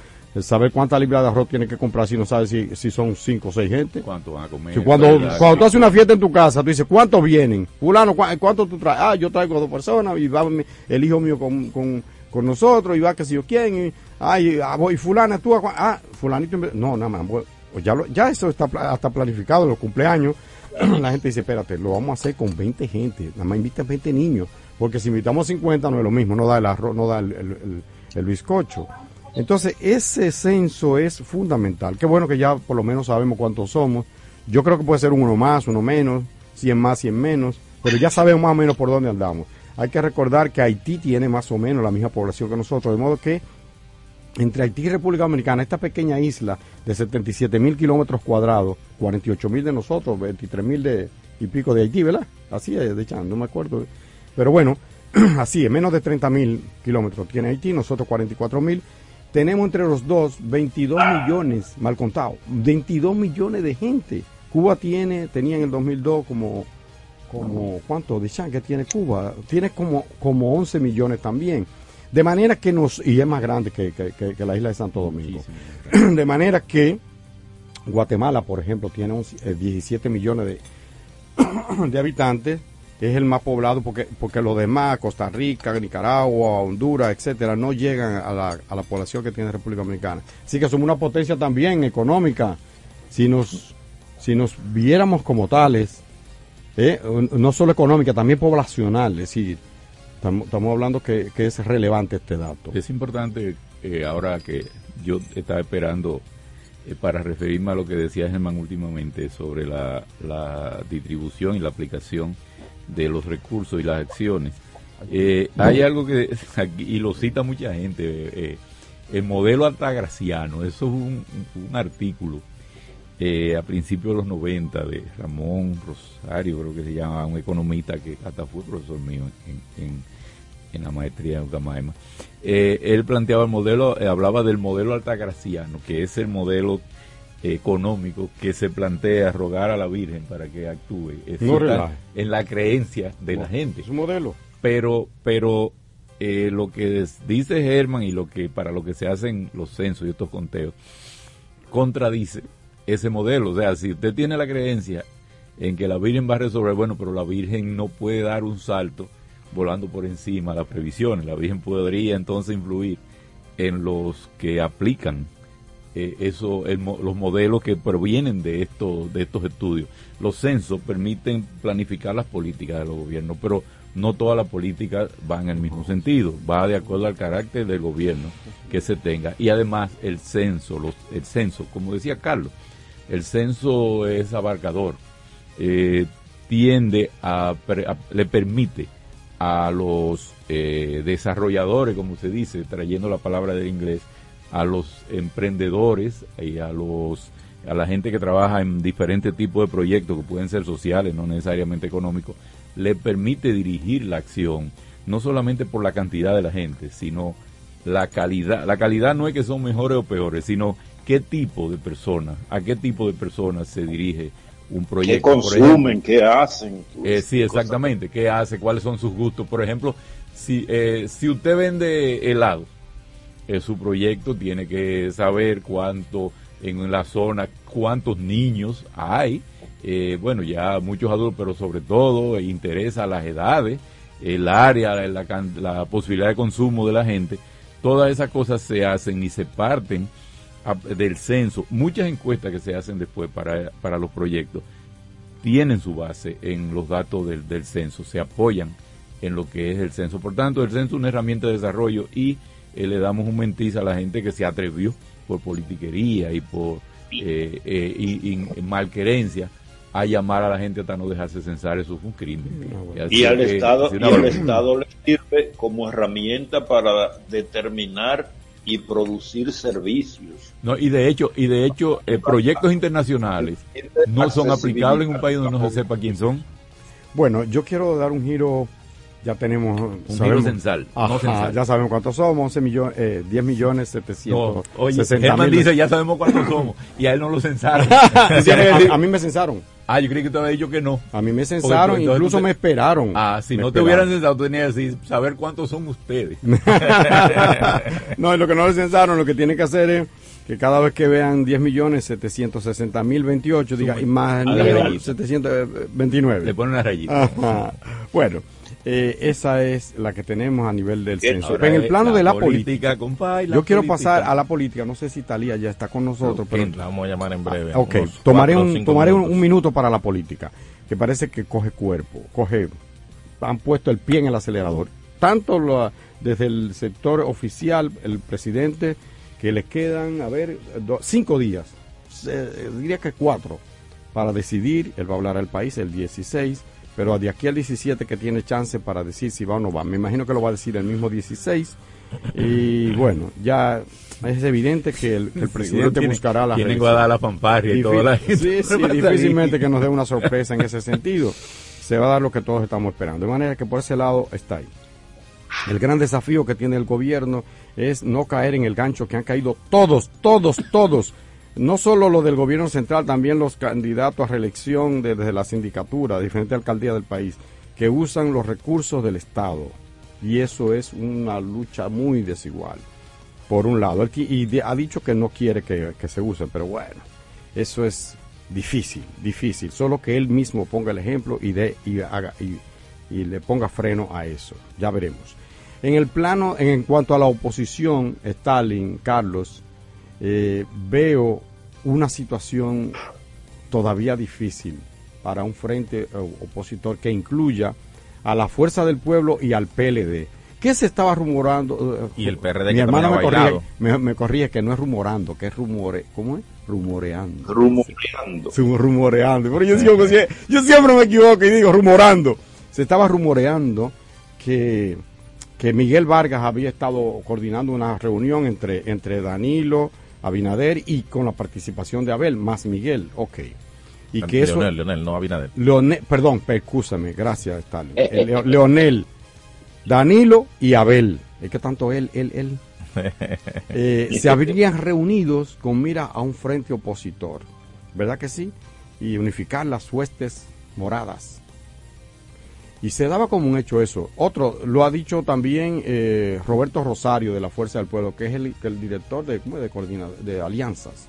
saber cuántas libras de arroz tienes que comprar si no sabes si, si son cinco o seis gente. ¿Cuánto van a comer? cuando, cuando tú haces una fiesta en tu casa, tú dices, ¿cuántos vienen? Fulano, ¿cuánto tú traes? Ah, yo traigo dos personas y va el hijo mío con, con con nosotros y va que si yo quién, y, ay, ah, voy, fulana, tú, ah, fulanito, no, nada más, pues ya, ya eso está hasta planificado, los cumpleaños, la gente dice, espérate, lo vamos a hacer con 20 gente, nada más invitan 20 niños, porque si invitamos 50 no es lo mismo, no da el arroz, no da el, el, bizcocho. Entonces, ese censo es fundamental. Qué bueno que ya por lo menos sabemos cuántos somos. Yo creo que puede ser uno más, uno menos, 100 más, 100 menos, pero ya sabemos más o menos por dónde andamos. Hay que recordar que Haití tiene más o menos la misma población que nosotros, de modo que entre Haití y República Dominicana, esta pequeña isla de 77 mil kilómetros cuadrados, 48 mil de nosotros, 23 mil de, y pico de Haití, ¿verdad? Así es, de hecho, no me acuerdo. Pero bueno, así es, menos de 30 mil kilómetros tiene Haití, nosotros 44 mil. Tenemos entre los dos 22 millones, mal contado, 22 millones de gente. Cuba tiene, tenía en el 2002 como como ¿cuánto de que tiene Cuba? Tiene como, como 11 millones también. De manera que nos, y es más grande que, la isla de Santo Domingo. De manera que Guatemala, por ejemplo, tiene 17 eh, millones de, de habitantes, es el más poblado porque, porque los demás, Costa Rica, Nicaragua, Honduras, etcétera, no llegan a la, a la población que tiene República Dominicana. Así que somos una potencia también económica. Si nos, si nos viéramos como tales, eh, no solo económica, también poblacional. Es decir, estamos, hablando que, es relevante este dato. Es importante, eh, ahora que yo estaba esperando eh, para referirme a lo que decía Germán últimamente sobre la, distribución y la aplicación de los recursos y las acciones. hay algo que, y lo cita mucha gente, el modelo altagraciano, eso es un, un artículo eh, a principios de los 90 de Ramón Rosario, creo que se llama, un economista que hasta fue profesor mío en, en, la maestría de Ucamaima. Eh, él planteaba el modelo, eh, hablaba del modelo altagraciano, que es el modelo económico que se plantea rogar a la Virgen para que actúe en la creencia de la gente. Es un modelo. Pero, pero lo que dice Germán y lo que para lo que se hacen los censos y estos conteos contradice ese modelo. O sea, si usted tiene la creencia en que la Virgen va a resolver, bueno, pero la Virgen no puede dar un salto volando por encima las previsiones. La Virgen podría entonces influir en los que aplican eh, eso, los modelos que provienen de, esto, de estos estudios. Los censos permiten planificar las políticas de los gobiernos, pero no todas las políticas van en el mismo sentido, va de acuerdo al carácter del gobierno que se tenga. Y además el censo, los, el censo, como decía Carlos, el censo es abarcador, eh, tiende a, le permite a los eh, desarrolladores, como se dice, trayendo la palabra del inglés, a los emprendedores y a los a la gente que trabaja en diferentes tipos de proyectos que pueden ser sociales, no necesariamente económicos, le permite dirigir la acción, no solamente por la cantidad de la gente, sino la calidad. La calidad no es que son mejores o peores, sino qué tipo de personas, a qué tipo de personas se dirige un proyecto. ¿Qué consumen? ¿Qué hacen? Eh, sí, exactamente. ¿Qué hace? ¿Cuáles son sus gustos? Por ejemplo, si, eh, si usted vende helado, eh, su proyecto tiene que saber cuánto en la zona, cuántos niños hay. Eh, bueno, ya muchos adultos, pero sobre todo interesa las edades, el área, la, la posibilidad de consumo de la gente. Todas esas cosas se hacen y se parten del censo, muchas encuestas que se hacen después para, para los proyectos tienen su base en los datos del, del, censo, se apoyan en lo que es el censo. Por tanto, el censo es una herramienta de desarrollo y eh, le damos un mentiz a la gente que se atrevió por politiquería y por eh, eh, y, malquerencia a llamar a la gente hasta no dejarse censar, eso es un crimen. y al Estado, y al Estado le sirve como herramienta para determinar y producir servicios. No, y de hecho, y de hecho, eh, proyectos internacionales no son aplicables en un país donde no se sepa quién son. Bueno, yo quiero dar un giro ya tenemos un giro censal, ya sabemos cuántos somos 11 millones eh, 10 millones 700 oye Germán dice ya sabemos cuántos somos y a él no lo censaron. A, mí me censaron. Ah yo creí que te había dicho que no. A mí me censaron incluso me esperaron. Ah si no te hubieran censado tenías que decir saber cuántos son ustedes no lo que no le censaron lo que tiene que hacer es que cada vez que vean 10 millones 760 mil 28 diga y más 729 le ponen una rayita. Bueno eh, esa es la que tenemos a nivel del censo. en el plano de la política, yo quiero pasar a la política. No sé si Talía ya está con nosotros, pero la vamos a llamar en breve. Ah, ok, tomaré, un, tomaré un, minuto para la política, que parece que coge cuerpo, coge, han puesto el pie en el acelerador. Tanto desde el sector oficial, el presidente, que le quedan, a ver, cinco días, diría que cuatro, para decidir, él va a hablar al país el 16 pero de aquí al 17 que tiene chance para decir si va o no va. Me imagino que lo va a decir el mismo 16. Y bueno, ya es evidente que el, presidente buscará la Tienen la fanfarria y, toda la Sí, sí, difícilmente que nos dé una sorpresa en ese sentido. Se va a dar lo que todos estamos esperando. De manera que por ese lado está ahí. El gran desafío que tiene el gobierno es no caer en el gancho que han caído todos, todos, todos no solo lo del gobierno central, también los candidatos a reelección desde la sindicatura, diferentes alcaldías del país, que usan los recursos del Estado. Y eso es una lucha muy desigual. Por un lado, y ha dicho que no quiere que, se usen, pero bueno, eso es difícil, difícil. Solo que él mismo ponga el ejemplo y, de, y, haga, y, y le ponga freno a eso. Ya veremos. En el plano, en cuanto a la oposición, Stalin, Carlos, eh, veo una situación todavía difícil para un frente eh, opositor que incluya a la Fuerza del Pueblo y al PLD. ¿Qué se estaba rumorando? Y el PRD Mi hermano me corrige, me, corrige, que no es rumorando, que es rumore, ¿cómo es? Rumoreando. Rumoreando. Sí, rumoreando. Pero yo, yo siempre me equivoco y digo rumorando. Se estaba rumoreando que que Miguel Vargas había estado coordinando una reunión entre, entre Danilo, Abinader y con la participación de Abel, más Miguel, ok. Y que eso, Leonel, no Abinader. Leonel, perdón, escúchame, gracias Stalin. Eh, Leonel, Danilo y Abel. Es que tanto él, él, él. Eh, se habrían reunidos con mira a un frente opositor, ¿verdad que sí? Y unificar las huestes moradas y se daba como un hecho eso. Otro, lo ha dicho también eh, Roberto Rosario de la Fuerza del Pueblo, que es el, director de, de, de alianzas.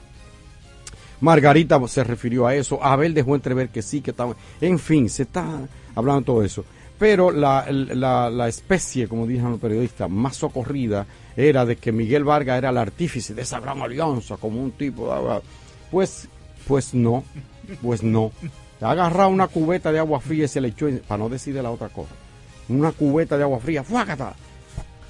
Margarita se refirió a eso, Abel dejó entrever que sí, que estaba... En fin, se está hablando todo eso. Pero la, la, especie, como dijeron los periodistas, más socorrida era de que Miguel Vargas era el artífice de esa gran alianza, como un tipo... Pues, pues no, pues no ha agarrado una cubeta de agua fría y se le echó, para no decir de la otra cosa, una cubeta de agua fría, ¡fuácata!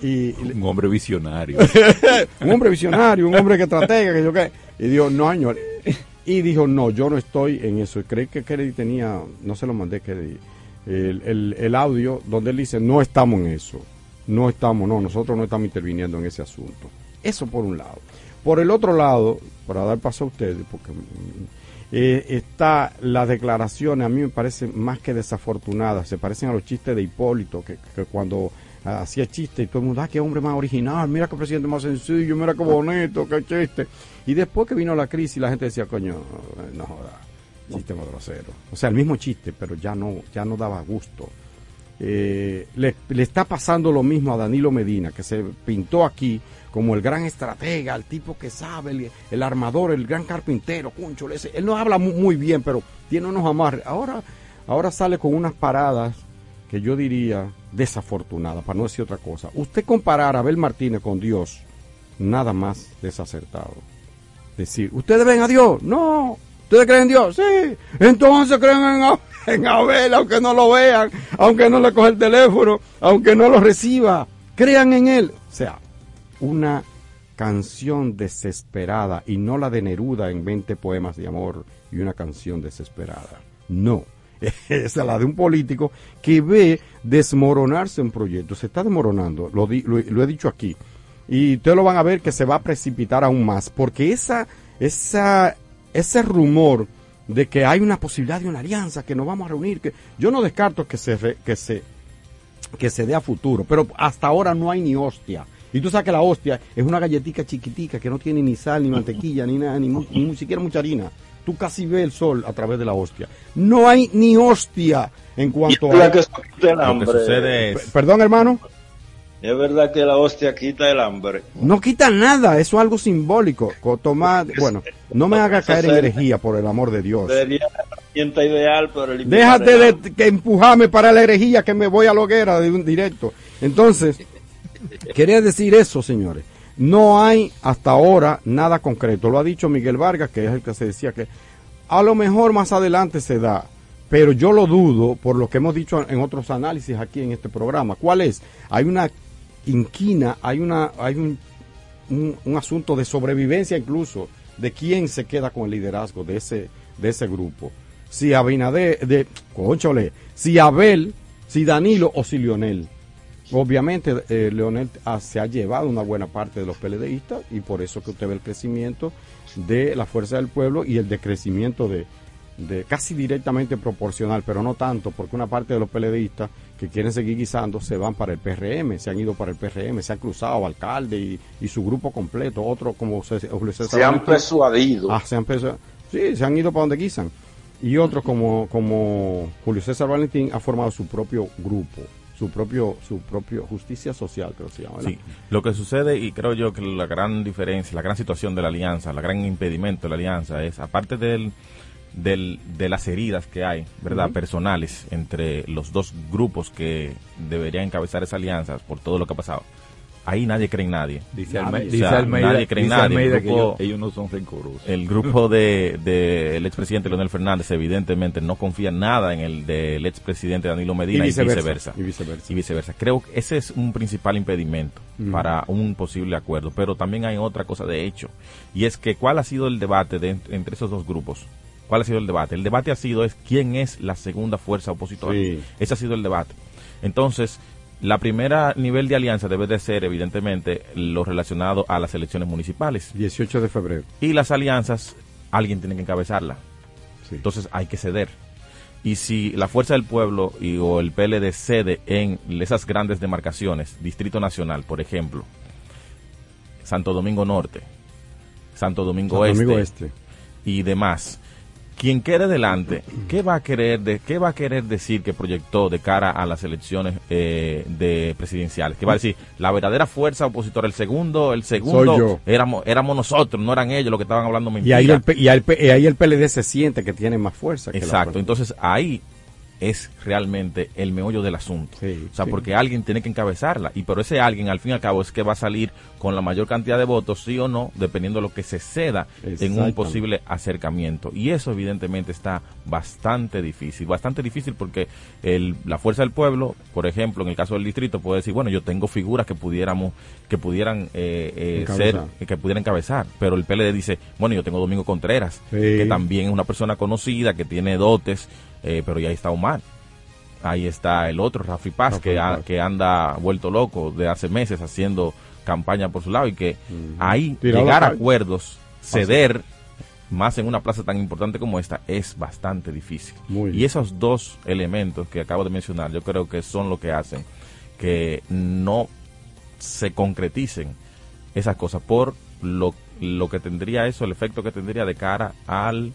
Y, un hombre visionario. un hombre visionario, un hombre que estratega, que yo qué. Y dijo, no, señor. Y dijo, no, yo no estoy en eso. Y creí que Kennedy tenía, no se lo mandé Kennedy, el, el, el audio donde él dice, no estamos en eso. No estamos, no, nosotros no estamos interviniendo en ese asunto. Eso por un lado. Por el otro lado, para dar paso a ustedes, porque eh, está las declaraciones, a mí me parecen más que desafortunadas, se parecen a los chistes de Hipólito, que, cuando hacía chiste y todo el mundo, ah, qué hombre más original, mira qué presidente más sencillo, mira qué bonito, qué chiste. Y después que vino la crisis, la gente decía, coño, no joda, chiste más grosero. O sea, el mismo chiste, pero ya no, ya no daba gusto. Eh, le, está pasando lo mismo a Danilo Medina, que se pintó aquí como el gran estratega, el tipo que sabe, el, armador, el gran carpintero, cuncho, él no habla muy, bien, pero tiene unos amarres. Ahora, ahora sale con unas paradas que yo diría desafortunadas, para no decir otra cosa. Usted comparar a Abel Martínez con Dios, nada más desacertado. Decir, ¿ustedes ven a Dios? No. ¿Ustedes creen en Dios? Sí. Entonces creen en, en Abel, aunque no lo vean, aunque no le coge el teléfono, aunque no lo reciba. Crean en él. O sea, una canción desesperada y no la de Neruda en 20 poemas de amor y una canción desesperada. No. es la de un político que ve desmoronarse un proyecto. Se está desmoronando, lo, he dicho aquí. Y ustedes lo van a ver que se va a precipitar aún más, porque esa, esa, ese rumor de que hay una posibilidad de una alianza, que nos vamos a reunir, que yo no descarto que se, que se, que se dé a futuro, pero hasta ahora no hay ni hostia. Y tú sabes que la hostia es una galletita chiquitica que no tiene ni sal, ni mantequilla, ni nada, ni, ni siquiera mucha harina tú casi ves el sol a través de la hostia. No hay ni hostia en cuanto a... Que el hambre. Perdón, hermano. Es verdad que la hostia quita el hambre. No quita nada, eso es algo simbólico. bueno, no me haga caer en herejía, por el amor de Dios. Sería la ideal, pero el Déjate de que empujarme para la herejía, que me voy a la hoguera de un directo. Entonces, quería decir eso, señores. No hay hasta ahora nada concreto. Lo ha dicho Miguel Vargas, que es el que se decía que a lo mejor más adelante se da, pero yo lo dudo por lo que hemos dicho en otros análisis aquí en este programa. ¿Cuál es? Hay una inquina, hay una, hay un, un, asunto de sobrevivencia incluso de quién se queda con el liderazgo de ese, de ese grupo. Si Abinader, de, conchole, si Abel, si Danilo o si Lionel. Obviamente, eh, Leonel se ha llevado una buena parte de los PLDistas y por eso que usted ve el crecimiento de la fuerza del pueblo y el decrecimiento de, de casi directamente proporcional, pero no tanto, porque una parte de los PLDistas que quieren seguir guisando se van para el PRM, se han ido para el PRM, se han cruzado alcalde y, su grupo completo, otro como se, se han persuadido. Ah, se han persuadido. Sí, se han ido para donde guisan. Y otros como, como Julio César Valentín ha formado su propio grupo su propio su propio justicia social creo que se llama sí. Lo que sucede y creo yo que la gran diferencia la gran situación de la alianza la gran impedimento de la alianza es aparte del, del de las heridas que hay verdad personales entre los dos grupos que deberían encabezar esa alianza por todo lo que ha pasado ahí nadie cree en nadie. Dice, nadie cree en nadie. ellos, no son rencorosos. El grupo del de, expresidente Leonel Fernández evidentemente no confía nada en el del expresidente Danilo Medina y viceversa. Y viceversa. Y viceversa. Creo que ese es un principal impedimento para un posible acuerdo. Pero también hay otra cosa de hecho. Y es que cuál ha sido el debate entre esos dos grupos. ¿Cuál ha sido el debate? El debate ha sido es quién es la segunda fuerza opositora. Ese ha sido el debate. Entonces, la primera nivel de alianza debe de ser, evidentemente, lo relacionado a las elecciones municipales. 18 de febrero. Y las alianzas, alguien tiene que encabezarla. Entonces hay que ceder. Y si la Fuerza del Pueblo y, o el PLD cede en esas grandes demarcaciones, Distrito Nacional, por ejemplo, Santo Domingo Norte, Santo Domingo, Domingo este, y demás, quien quede delante, ¿qué va a querer de, qué va a querer decir que proyectó de cara a las elecciones eh, de presidenciales? ¿Qué va a decir? La verdadera fuerza opositora, el segundo, el segundo éramos éramos nosotros, no eran ellos los que estaban hablando mentira. Y ahí el, y ahí el, PLD se siente que tiene más fuerza. Exacto, entonces ahí es realmente el meollo del asunto. o sea, porque alguien tiene que encabezarla. Y pero ese alguien, al fin y al cabo, es que va a salir con la mayor cantidad de votos, sí o no, dependiendo de lo que se ceda en un posible acercamiento. Y eso, evidentemente, está bastante difícil. Bastante difícil porque el, la fuerza del pueblo, por ejemplo, en el caso del distrito, puede decir, bueno, yo tengo figuras que pudiéramos, que pudieran eh, eh ser, que pudieran encabezar. Pero el PLD dice, bueno, yo tengo Domingo Contreras, que también es una persona conocida, que tiene dotes eh, pero ya está Omar. Ahí está el otro, Rafi Paz, que, que anda vuelto loco de hace meses haciendo campaña por su lado y que ahí llegar a acuerdos, ceder más en una plaza tan importante como esta es bastante difícil. y esos dos elementos que acabo de mencionar yo creo que son lo que hacen que no se concreticen esas cosas por lo, lo que tendría eso, el efecto que tendría de cara al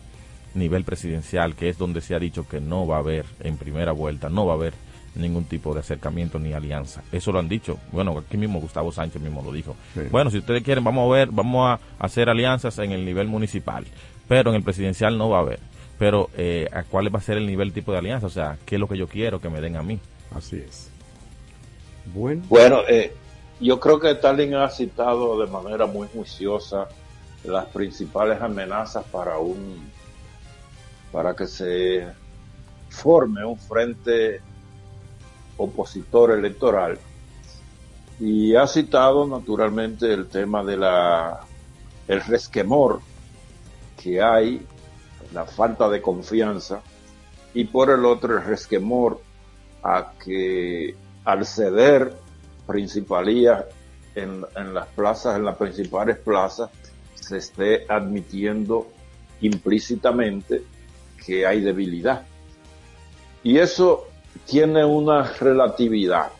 nivel presidencial, que es donde se ha dicho que no va a haber en primera vuelta, no va a haber ningún tipo de acercamiento ni alianza. Eso lo han dicho. Bueno, aquí mismo Gustavo Sánchez mismo lo dijo. Bueno, si ustedes quieren, vamos a ver, vamos a hacer alianzas en el nivel municipal, pero en el presidencial no va a haber. Pero, eh, ¿a cuál va a ser el nivel tipo de alianza? O sea, ¿qué es lo que yo quiero que me den a mí? Así es. Bueno, bueno eh, yo creo que Stalin ha citado de manera muy juiciosa las principales amenazas para un para que se forme un frente opositor electoral. Y ha citado naturalmente el tema de la el resquemor que hay, la falta de confianza y por el otro el resquemor a que al ceder principalía en, en las plazas, en las principales plazas, se esté admitiendo implícitamente que hay debilidad. Y eso tiene una relatividad.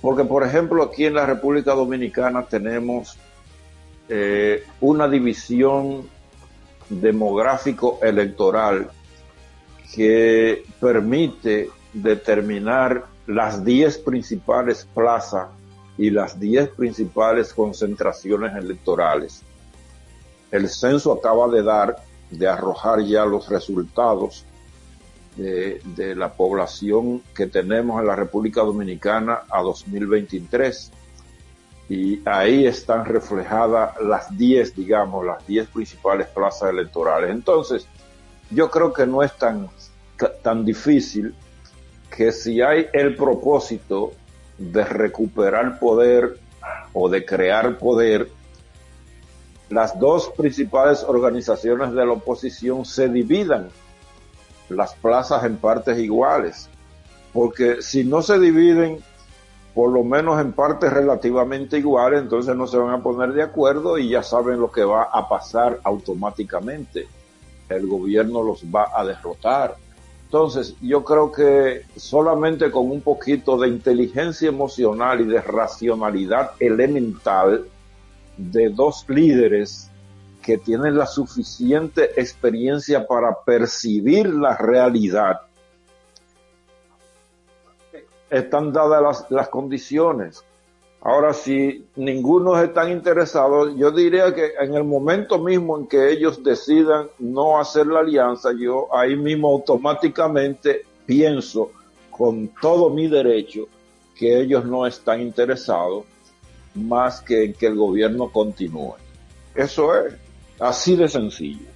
Porque, por ejemplo, aquí en la República Dominicana tenemos eh, una división demográfico-electoral que permite determinar las 10 principales plazas y las 10 principales concentraciones electorales. El censo acaba de dar, de arrojar ya los resultados de, la población que tenemos en la República Dominicana a 2023. Y ahí están reflejadas las 10, digamos, las 10 principales plazas electorales. Entonces, yo creo que no es tan, tan difícil que si hay el propósito de recuperar poder o de crear poder, las dos principales organizaciones de la oposición se dividan las plazas en partes iguales, porque si no se dividen por lo menos en partes relativamente iguales, entonces no se van a poner de acuerdo y ya saben lo que va a pasar automáticamente. El gobierno los va a derrotar. Entonces, yo creo que solamente con un poquito de inteligencia emocional y de racionalidad elemental de dos líderes que tienen la suficiente experiencia para percibir la realidad, están dadas las, condiciones. Ahora, si ninguno está interesado, yo diría que en el momento mismo en que ellos decidan no hacer la alianza, yo ahí mismo automáticamente pienso con todo mi derecho que ellos no están interesados más que en que el gobierno continúe. Eso es. Así de sencillo.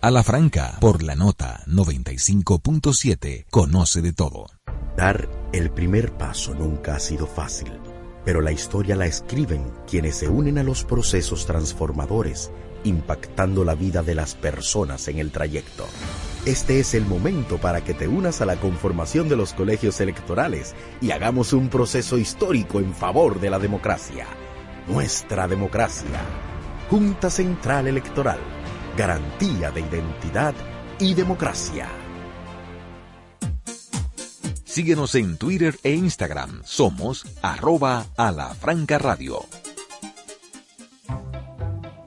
A la franca, por la nota 95.7, conoce de todo. Dar el primer paso nunca ha sido fácil, pero la historia la escriben quienes se unen a los procesos transformadores, impactando la vida de las personas en el trayecto. Este es el momento para que te unas a la conformación de los colegios electorales y hagamos un proceso histórico en favor de la democracia. Nuestra democracia Junta Central Electoral, garantía de identidad y democracia. Síguenos en Twitter e Instagram. Somos arroba a la franca radio.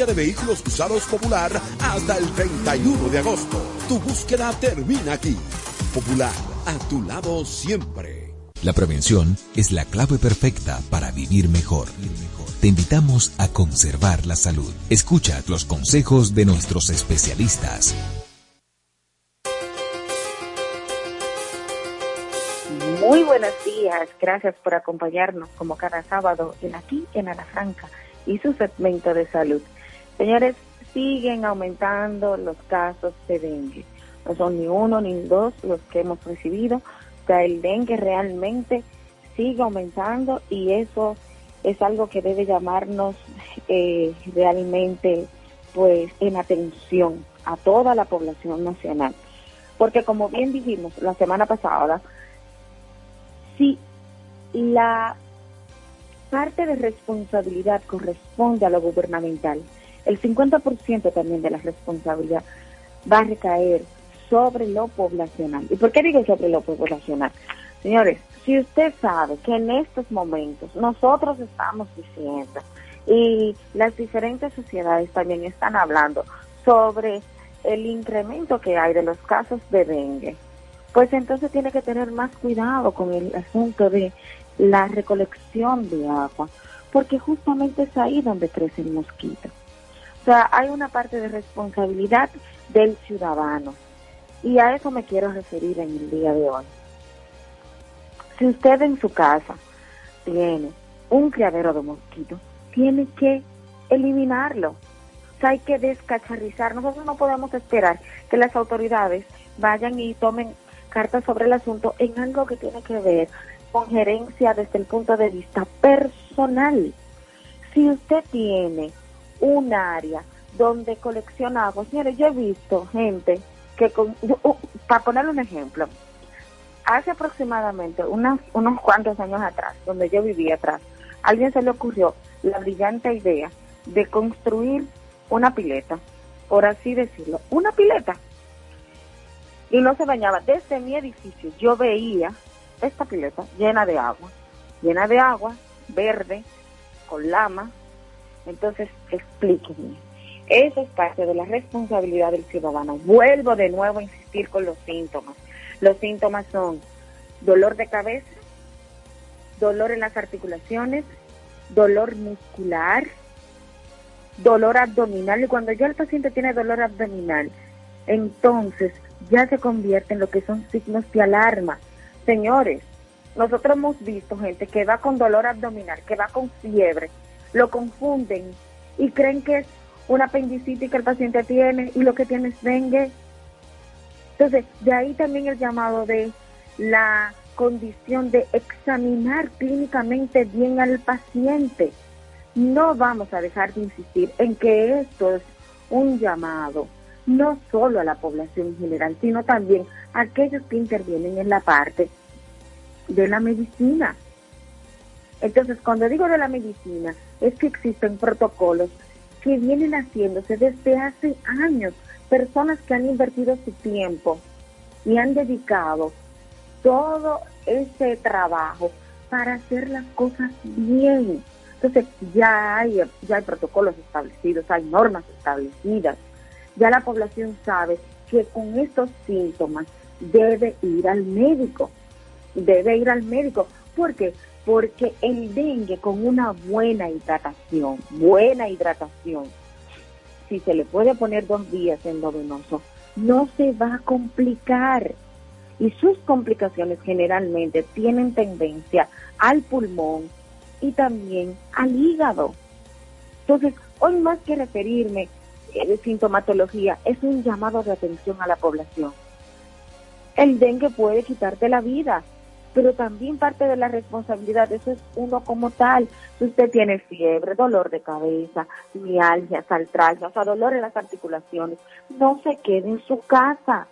Feria de Vehículos Usados Popular hasta el 31 de agosto. Tu búsqueda termina aquí. Popular, a tu lado siempre. La prevención es la clave perfecta para vivir mejor. Te invitamos a conservar la salud. Escucha los consejos de nuestros especialistas. Muy buenos días, gracias por acompañarnos como cada sábado en aquí en Ana Franca y su segmento de salud. Señores, siguen aumentando los casos de dengue. No son ni uno ni dos los que hemos recibido. O sea, el dengue realmente sigue aumentando y eso es algo que debe llamarnos eh, realmente pues en atención a toda la población nacional. Porque como bien dijimos la semana pasada, si la parte de responsabilidad corresponde a lo gubernamental, el 50% también de la responsabilidad va a recaer sobre lo poblacional. ¿Y por qué digo sobre lo poblacional? Señores, si usted sabe que en estos momentos nosotros estamos diciendo y las diferentes sociedades también están hablando sobre el incremento que hay de los casos de dengue, pues entonces tiene que tener más cuidado con el asunto de la recolección de agua, porque justamente es ahí donde crece el mosquito. O sea, hay una parte de responsabilidad del ciudadano y a eso me quiero referir en el día de hoy. Si usted en su casa tiene un criadero de mosquitos, tiene que eliminarlo. O sea, hay que descacharrizar. Nosotros no podemos esperar que las autoridades vayan y tomen cartas sobre el asunto en algo que tiene que ver con gerencia desde el punto de vista personal. Si usted tiene un área donde colecciona agua, señores, yo he visto gente que, con, uh, para ponerle un ejemplo, hace aproximadamente unos, unos cuantos años atrás, donde yo vivía atrás, a alguien se le ocurrió la brillante idea de construir una pileta, por así decirlo, una pileta y no se bañaba. Desde mi edificio yo veía esta pileta llena de agua, llena de agua, verde, con lama. Entonces, explíquenme. Eso es parte de la responsabilidad del ciudadano. Vuelvo de nuevo a insistir con los síntomas. Los síntomas son dolor de cabeza, dolor en las articulaciones, dolor muscular, dolor abdominal. Y cuando ya el paciente tiene dolor abdominal, entonces ya se convierte en lo que son signos de alarma. Señores, nosotros hemos visto gente que va con dolor abdominal, que va con fiebre, lo confunden y creen que es una apendicitis que el paciente tiene y lo que tiene es dengue. Entonces, de ahí también el llamado de la condición de examinar clínicamente bien al paciente. No vamos a dejar de insistir en que esto es un llamado no solo a la población en general, sino también a aquellos que intervienen en la parte de la medicina. Entonces, cuando digo de la medicina, es que existen protocolos que vienen haciéndose desde hace años, personas que han invertido su tiempo y han dedicado todo ese trabajo para hacer las cosas bien. Entonces, ya hay, ya hay protocolos establecidos, hay normas establecidas, ya la población sabe que con estos síntomas debe ir al médico, debe ir al médico. ¿Por qué? Porque el dengue con una buena hidratación, buena hidratación, si se le puede poner dos días en venoso, no se va a complicar. Y sus complicaciones generalmente tienen tendencia al pulmón y también al hígado. Entonces, hoy más que referirme de sintomatología es un llamado de atención a la población. El dengue puede quitarte la vida, pero también parte de la responsabilidad, eso es uno como tal. Si usted tiene fiebre, dolor de cabeza, mialgia, saltralgia, o sea, dolor en las articulaciones, no se quede en su casa.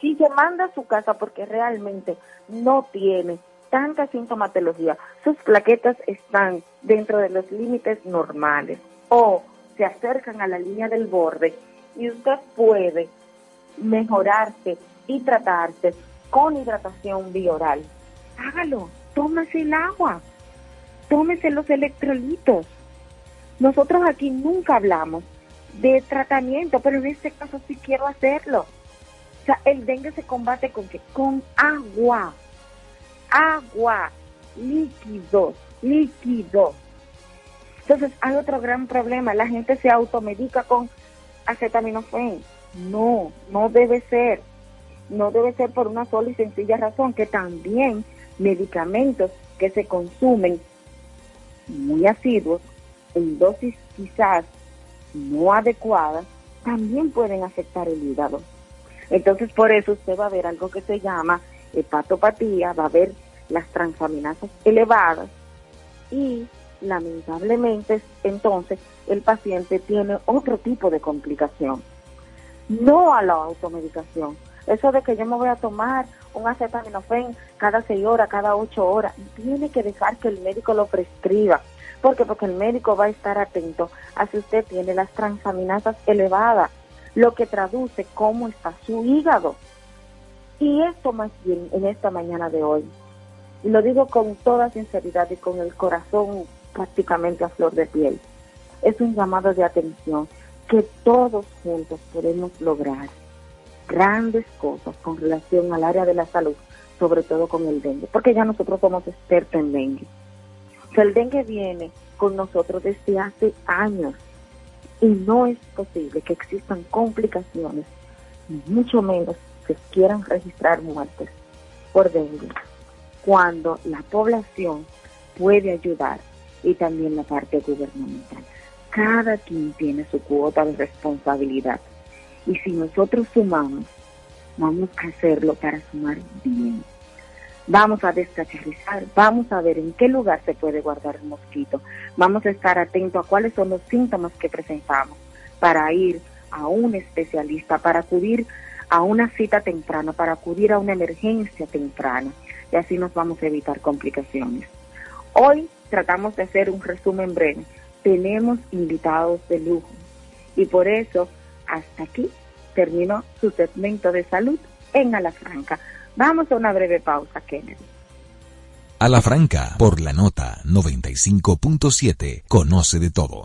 Si se manda a su casa porque realmente no tiene tanta sintomatología, sus plaquetas están dentro de los límites normales o se acercan a la línea del borde y usted puede mejorarse y tratarse con hidratación bioral. Hágalo, tómese el agua, tómese los electrolitos. Nosotros aquí nunca hablamos de tratamiento, pero en este caso sí quiero hacerlo. O sea, el dengue se combate con qué? Con agua. Agua, líquidos, líquidos. Entonces hay otro gran problema, la gente se automedica con acetaminofén. No, no debe ser. No debe ser por una sola y sencilla razón, que también medicamentos que se consumen muy asiduos, en dosis quizás no adecuadas, también pueden afectar el hígado. Entonces, por eso usted va a ver algo que se llama hepatopatía, va a ver las transaminasas elevadas y lamentablemente entonces el paciente tiene otro tipo de complicación, no a la automedicación. Eso de que yo me voy a tomar un acetaminofén cada seis horas, cada ocho horas, tiene que dejar que el médico lo prescriba. ¿Por qué? Porque el médico va a estar atento a si usted tiene las transaminasas elevadas, lo que traduce cómo está su hígado. Y esto más bien en esta mañana de hoy, y lo digo con toda sinceridad y con el corazón prácticamente a flor de piel, es un llamado de atención que todos juntos podemos lograr grandes cosas con relación al área de la salud, sobre todo con el dengue, porque ya nosotros somos expertos en dengue. el dengue viene con nosotros desde hace años y no es posible que existan complicaciones, mucho menos que quieran registrar muertes por dengue, cuando la población puede ayudar y también la parte gubernamental. Cada quien tiene su cuota de responsabilidad y si nosotros sumamos, vamos a hacerlo para sumar bien. Vamos a descacharrizar, vamos a ver en qué lugar se puede guardar el mosquito, vamos a estar atentos a cuáles son los síntomas que presentamos para ir a un especialista, para acudir a una cita temprana, para acudir a una emergencia temprana y así nos vamos a evitar complicaciones. Hoy tratamos de hacer un resumen breve. Tenemos invitados de lujo y por eso hasta aquí terminó su segmento de salud en Alafranca. Vamos a una breve pausa, Kennedy. Alafranca, por la nota 95.7, conoce de todo.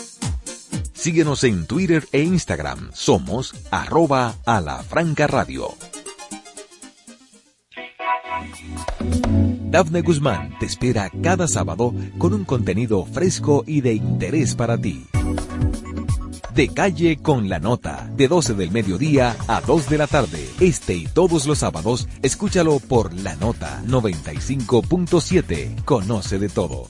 Síguenos en Twitter e Instagram. Somos arroba a la franca radio. Dafne Guzmán te espera cada sábado con un contenido fresco y de interés para ti. De calle con la nota, de 12 del mediodía a 2 de la tarde. Este y todos los sábados, escúchalo por la nota 95.7. Conoce de todo.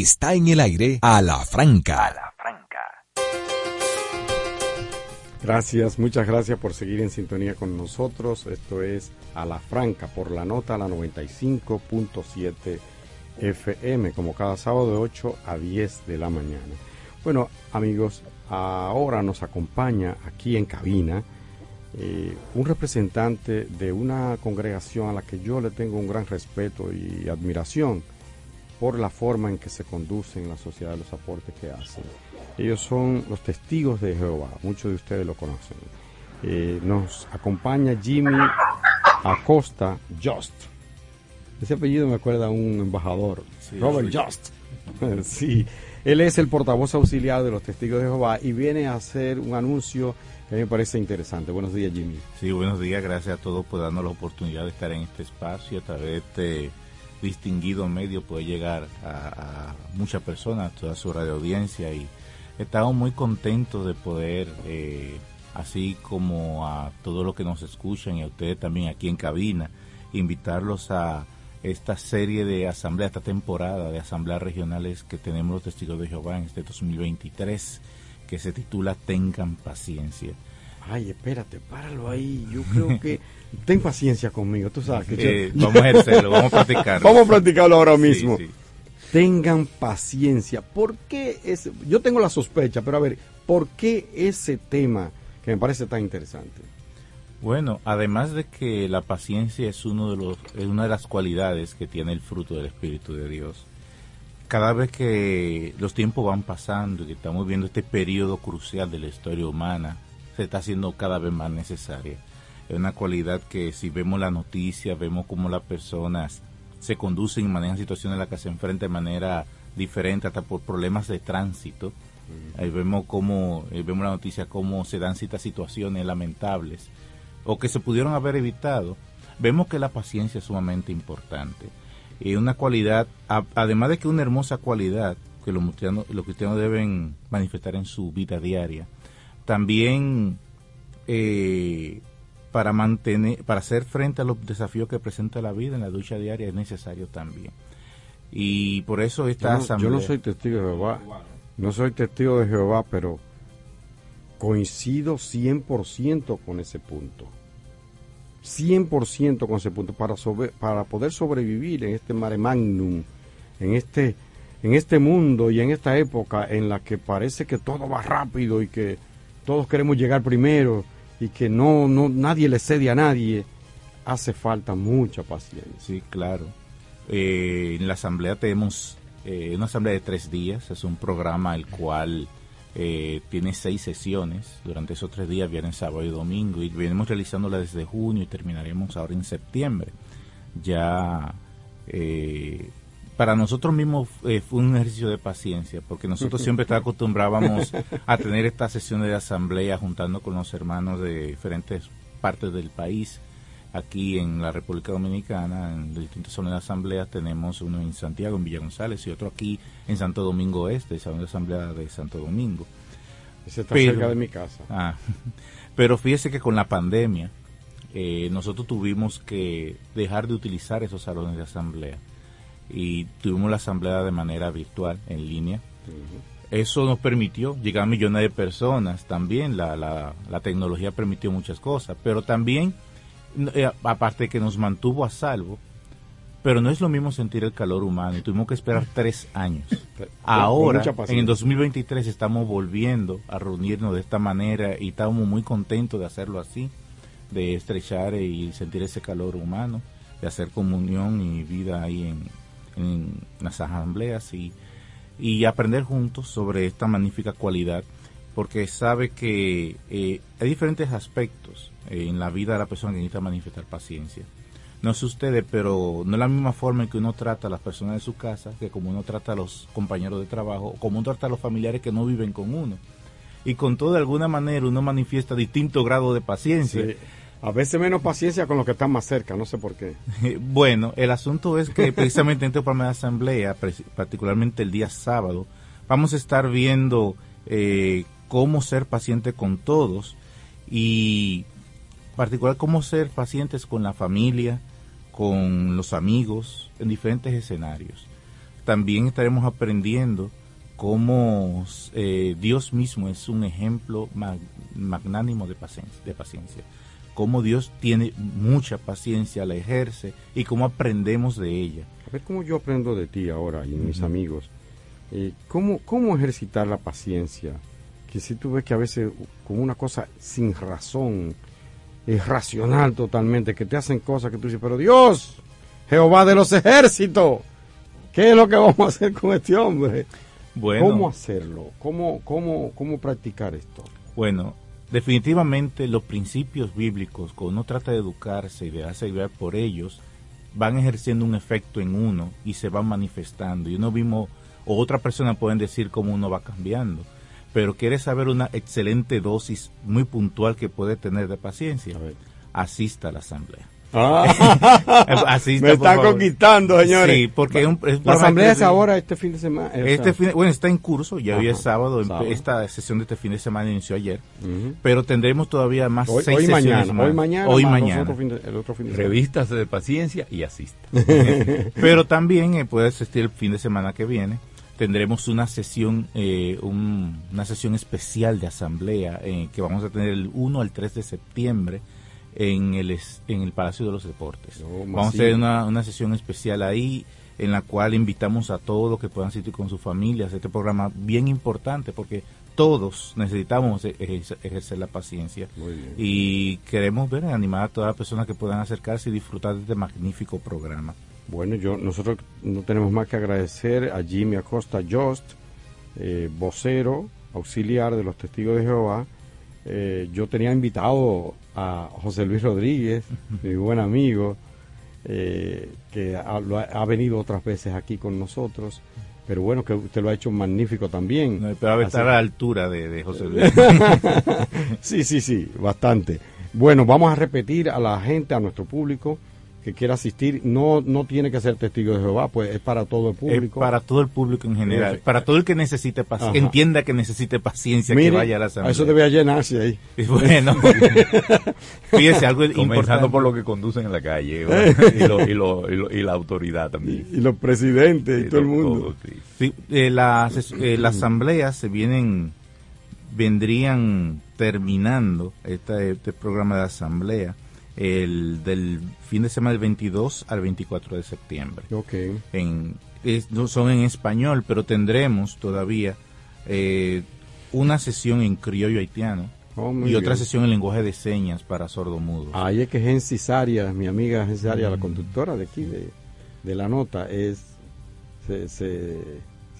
Está en el aire a la franca. A la franca. Gracias, muchas gracias por seguir en sintonía con nosotros. Esto es a la franca por la nota la 95.7 FM, como cada sábado de 8 a 10 de la mañana. Bueno, amigos, ahora nos acompaña aquí en cabina eh, un representante de una congregación a la que yo le tengo un gran respeto y admiración por la forma en que se conducen en la sociedad, los aportes que hacen. Ellos son los testigos de Jehová, muchos de ustedes lo conocen. Eh, nos acompaña Jimmy Acosta Just. Ese apellido me acuerda a un embajador, Robert Just. sí, él es el portavoz auxiliar de los testigos de Jehová y viene a hacer un anuncio que a mí me parece interesante. Buenos días, Jimmy. Sí, buenos días. Gracias a todos por darnos la oportunidad de estar en este espacio a través de distinguido medio puede llegar a, muchas personas, a toda su radio audiencia y estamos muy contentos de poder, eh, así como a todos los que nos escuchan y a ustedes también aquí en cabina, invitarlos a esta serie de asamblea, esta temporada de asambleas regionales que tenemos los testigos de Jehová en este 2023, que se titula Tengan paciencia. Ay, espérate, páralo ahí. Yo creo que ten paciencia conmigo, tú sabes que eh, vamos a ejercerlo, vamos a practicarlo. vamos a practicarlo ahora mismo. Tengan paciencia. ¿Por qué es? Yo tengo la sospecha, pero a ver, ¿por qué ese tema que me parece tan interesante? Bueno, además de que la paciencia es uno de los es una de las cualidades que tiene el fruto del Espíritu de Dios. Cada vez que los tiempos van pasando y que estamos viendo este periodo crucial de la historia humana, se está haciendo cada vez más necesaria. Es una cualidad que si vemos la noticia, vemos cómo las personas se conducen y manejan situaciones en las que se enfrentan de manera diferente, hasta por problemas de tránsito. Ahí vemos cómo, eh, vemos la noticia, cómo se dan ciertas situaciones lamentables o que se pudieron haber evitado. Vemos que la paciencia es sumamente importante. Y una cualidad, además de que una hermosa cualidad que los los cristianos deben manifestar en su vida diaria, también eh, para mantener, para hacer frente a los desafíos que presenta la vida en la ducha diaria es necesario también. Y por eso esta yo no, Yo no soy testigo de Jehová, no soy testigo de Jehová, pero coincido 100% con ese punto. 100% con ese punto para para poder sobrevivir en este mare magnum, en este en este mundo y en esta época en la que parece que todo va rápido y que todos queremos llegar primero y que no, no nadie le cede a nadie, hace falta mucha paciencia. Sí, claro. Eh, en la asamblea tenemos eh, una asamblea de tres días, es un programa el cual eh, tiene seis sesiones durante esos tres días, viernes, sábado y domingo, y venimos realizándola desde junio y terminaremos ahora en septiembre. Ya para nosotros mismos eh, fue un ejercicio de paciencia, porque nosotros siempre acostumbrábamos a tener estas sesiones de asamblea juntando con los hermanos de diferentes partes del país. Aquí en la República Dominicana, en distintas zonas de asamblea, tenemos uno en Santiago, en Villa González, y otro aquí en Santo Domingo Este, Salón de Asamblea de Santo Domingo. Ese está cerca de mi casa. Ah, pero fíjese que con la pandemia, eh, nosotros tuvimos que dejar de utilizar esos salones de asamblea y tuvimos la asamblea de manera virtual, en línea. Eso nos permitió llegar a millones de personas también, la, la, la tecnología permitió muchas cosas, pero también, eh, aparte que nos mantuvo a salvo, pero no es lo mismo sentir el calor humano tuvimos que esperar tres años. Ahora, en el 2023 estamos volviendo a reunirnos de esta manera y estamos muy contentos de hacerlo así, de estrechar y sentir ese calor humano, de hacer comunión y vida ahí en, en las asambleas y, y aprender juntos sobre esta magnífica cualidad, porque sabe que eh, hay diferentes aspectos eh, en la vida de la persona que necesita manifestar paciencia. No es ustedes, pero no es la misma forma en que uno trata a las personas de su casa que como uno trata a los compañeros de trabajo o como uno trata a los familiares que no viven con uno. Y con todo, de alguna manera, uno manifiesta distinto grado de paciencia. A veces menos paciencia con los que están más cerca, no sé por qué. Bueno, el asunto es que precisamente en programa de asamblea, particularmente el día sábado, vamos a estar viendo eh, cómo ser paciente con todos y particular cómo ser pacientes con la familia, con los amigos, en diferentes escenarios. También estaremos aprendiendo cómo eh, Dios mismo es un ejemplo magnánimo de paciencia. De paciencia cómo Dios tiene mucha paciencia, la ejerce y cómo aprendemos de ella. A ver cómo yo aprendo de ti ahora y mis amigos. Eh, ¿cómo, ¿Cómo ejercitar la paciencia? Que si tú ves que a veces como una cosa sin razón, es racional totalmente, que te hacen cosas que tú dices, pero Dios, Jehová de los ejércitos, ¿qué es lo que vamos a hacer con este hombre? Bueno, ¿Cómo hacerlo? ¿Cómo, cómo, ¿Cómo practicar esto? Bueno, Definitivamente los principios bíblicos, cuando uno trata de educarse y de hacer guiar por ellos, van ejerciendo un efecto en uno y se van manifestando. Y uno mismo o otra persona pueden decir cómo uno va cambiando. Pero quiere saber una excelente dosis muy puntual que puede tener de paciencia, asista a la asamblea. Ah, me están conquistando, señores. Sí, porque la asamblea es ahora este fin de semana. Este bueno, está en curso, ya hoy es sábado, esta sesión de este fin de semana inició ayer, pero tendremos todavía más hoy, seis hoy mañana, Hoy mañana, hoy mañana. el otro fin de Revistas de paciencia y asista. pero también eh, puede asistir el fin de semana que viene tendremos una sesión eh, una sesión especial de asamblea eh, que vamos a tener el 1 al 3 de septiembre en el, en el Palacio de los Deportes. Vamos a hacer una, una sesión especial ahí en la cual invitamos a todos los que puedan asistir con sus familias. Este programa bien importante porque todos necesitamos e-, ejercer, la paciencia y queremos ver animar a todas las personas que puedan acercarse y disfrutar de este magnífico programa. Bueno, yo nosotros no tenemos más que agradecer a Jimmy Acosta Jost, eh, vocero auxiliar de los Testigos de Jehová. Eh, yo tenía invitado a José Luis Rodríguez, mi buen amigo, eh, que ha, venido otras veces aquí con nosotros. Pero bueno, que usted lo ha hecho magnífico también. No, pero estar a la altura de, de José Luis. sí, sí, sí, bastante. Bueno, vamos a repetir a la gente, a nuestro público, que quiera asistir no no tiene que ser testigo de Jehová, pues es para todo el público. para todo el público en general, para todo el que necesite paciencia, entienda que necesite paciencia, que vaya a la asamblea. Eso debe llenarse ahí. bueno, fíjese algo Comenzando por lo que conducen en la calle y, la autoridad también. Y, los presidentes y, todo el mundo. sí. Eh, las, eh, las asambleas se vienen vendrían terminando este, este programa de asamblea el del fin de semana del 22 al 24 de septiembre. Okay. En, son en español, pero tendremos todavía eh, una sesión en criollo haitiano oh, y otra sesión en lenguaje de señas para sordomudos. Ahí es que Gensi mi amiga Gensi la mm. conductora de aquí, de, la nota, es se, se,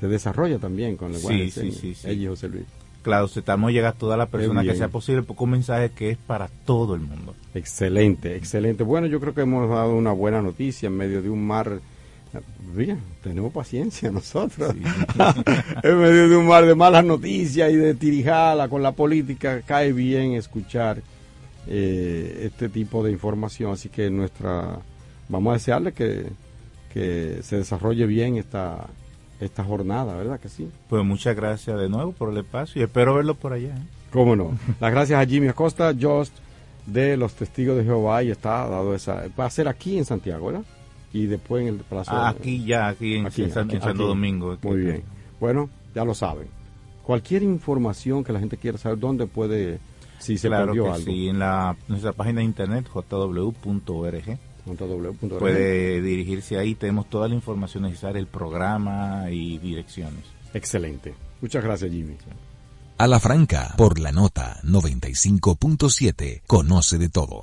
desarrolla también con lenguaje de señas. Sí, sí, Ella José Luis. Claro, tratamos de llegar a toda la persona que sea posible, porque un mensaje que es para todo el mundo. Excelente, excelente. Bueno, yo creo que hemos dado una buena noticia en medio de un mar. Bien, tenemos paciencia nosotros. en medio de un mar de malas noticias y de tirijala con la política, cae bien escuchar eh, este tipo de información. Así que nuestra. Vamos a desearle que, que se desarrolle bien esta esta jornada, ¿verdad que sí? Pues muchas gracias de nuevo por el espacio y espero verlo por allá. ¿eh? ¿Cómo no? Las gracias a Jimmy Acosta, Just de los Testigos de Jehová y está dado esa... Va a ser aquí en Santiago, ¿verdad? Y después en el Plaza... Ah, aquí ya, aquí en, Santo Domingo. Muy bien. Bueno, ya lo saben. Cualquier información que la gente quiera saber, ¿dónde puede, si se perdió algo? Sí, en la, nuestra página de internet, jw.org Puede dirigirse ahí, tenemos toda la información necesaria, el programa y direcciones. Excelente. Muchas gracias, Jimmy. A la franca, por la nota 95.7, conoce de todo.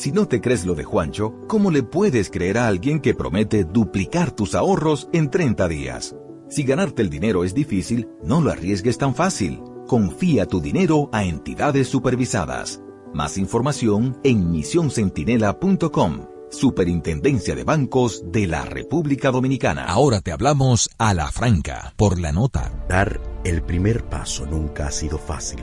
Si no te crees lo de Juancho, ¿cómo le puedes creer a alguien que promete duplicar tus ahorros en 30 días? Si ganarte el dinero es difícil, no lo arriesgues tan fácil. Confía tu dinero a entidades supervisadas. Más información en misioncentinela.com. Superintendencia de Bancos de la República Dominicana. Ahora te hablamos a la franca, por la nota. Dar el primer paso nunca ha sido fácil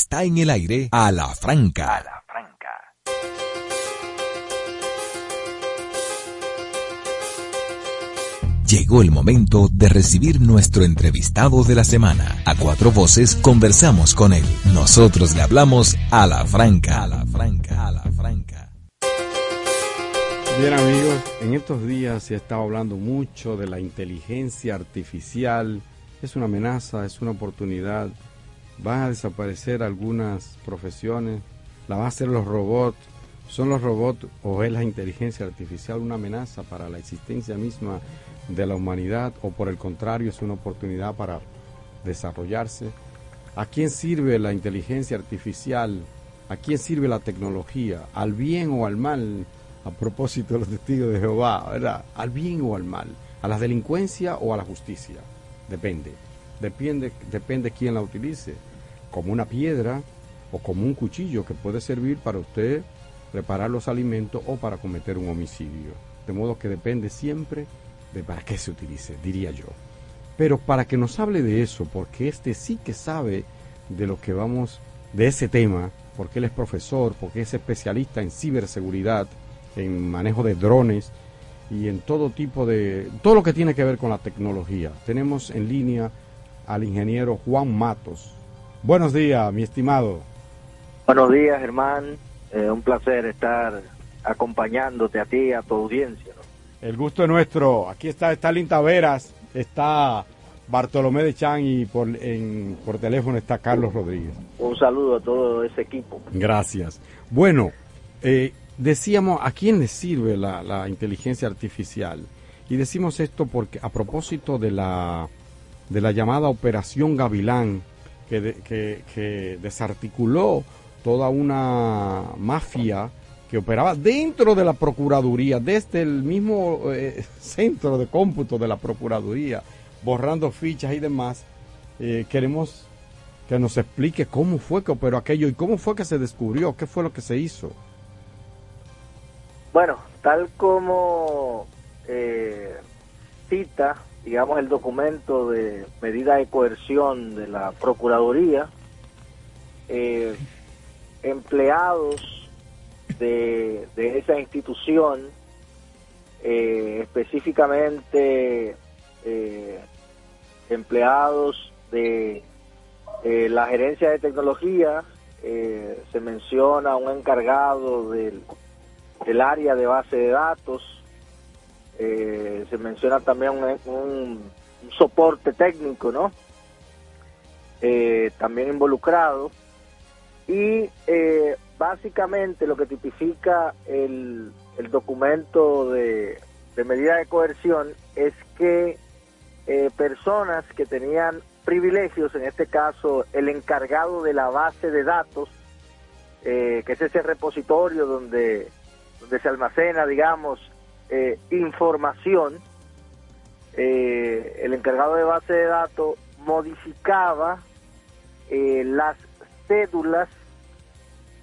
está en el aire a la franca. A la franca. Llegó el momento de recibir nuestro entrevistado de la semana. A cuatro voces conversamos con él. Nosotros le hablamos a la franca. A la franca, a la franca. Bien amigos, en estos días se ha estado hablando mucho de la inteligencia artificial. Es una amenaza, es una oportunidad van a desaparecer algunas profesiones, la van a hacer los robots. ¿Son los robots o es la inteligencia artificial una amenaza para la existencia misma de la humanidad o por el contrario es una oportunidad para desarrollarse? ¿A quién sirve la inteligencia artificial? ¿A quién sirve la tecnología? ¿Al bien o al mal? A propósito de los testigos de Jehová, ¿verdad? ¿Al bien o al mal? ¿A la delincuencia o a la justicia? Depende. Depende, depende quién la utilice como una piedra o como un cuchillo que puede servir para usted preparar los alimentos o para cometer un homicidio. De modo que depende siempre de para qué se utilice, diría yo. Pero para que nos hable de eso, porque este sí que sabe de lo que vamos, de ese tema, porque él es profesor, porque es especialista en ciberseguridad, en manejo de drones y en todo tipo de, todo lo que tiene que ver con la tecnología. Tenemos en línea al ingeniero Juan Matos, Buenos días, mi estimado. Buenos días, Germán. Eh, un placer estar acompañándote a ti y a tu audiencia. El gusto es nuestro. Aquí está Stalin Taveras, está Bartolomé de Chan y por, en, por teléfono está Carlos Rodríguez. Un saludo a todo ese equipo. Gracias. Bueno, eh, decíamos, ¿a quién le sirve la, la inteligencia artificial? Y decimos esto porque a propósito de la, de la llamada Operación Gavilán, que, desarticuló toda una mafia que operaba dentro de la Procuraduría, desde el mismo eh, centro de cómputo de la Procuraduría, borrando fichas y demás. Eh, queremos que nos explique cómo fue que operó aquello y cómo fue que se descubrió, qué fue lo que se hizo. Bueno, tal como eh, cita digamos, el documento de medida de coerción de la Procuraduría, eh, empleados de, esa institución, eh, específicamente eh, empleados de la gerencia de tecnología, se menciona un encargado del, del área de base de datos, eh, se menciona también un, soporte técnico, ¿no? Eh, también involucrado. Y eh, básicamente lo que tipifica el, documento de, medida de coerción es que personas que tenían privilegios, en este caso el encargado de la base de datos, que es ese repositorio donde se almacena, digamos, eh, información, eh, el encargado de base de datos modificaba eh, las cédulas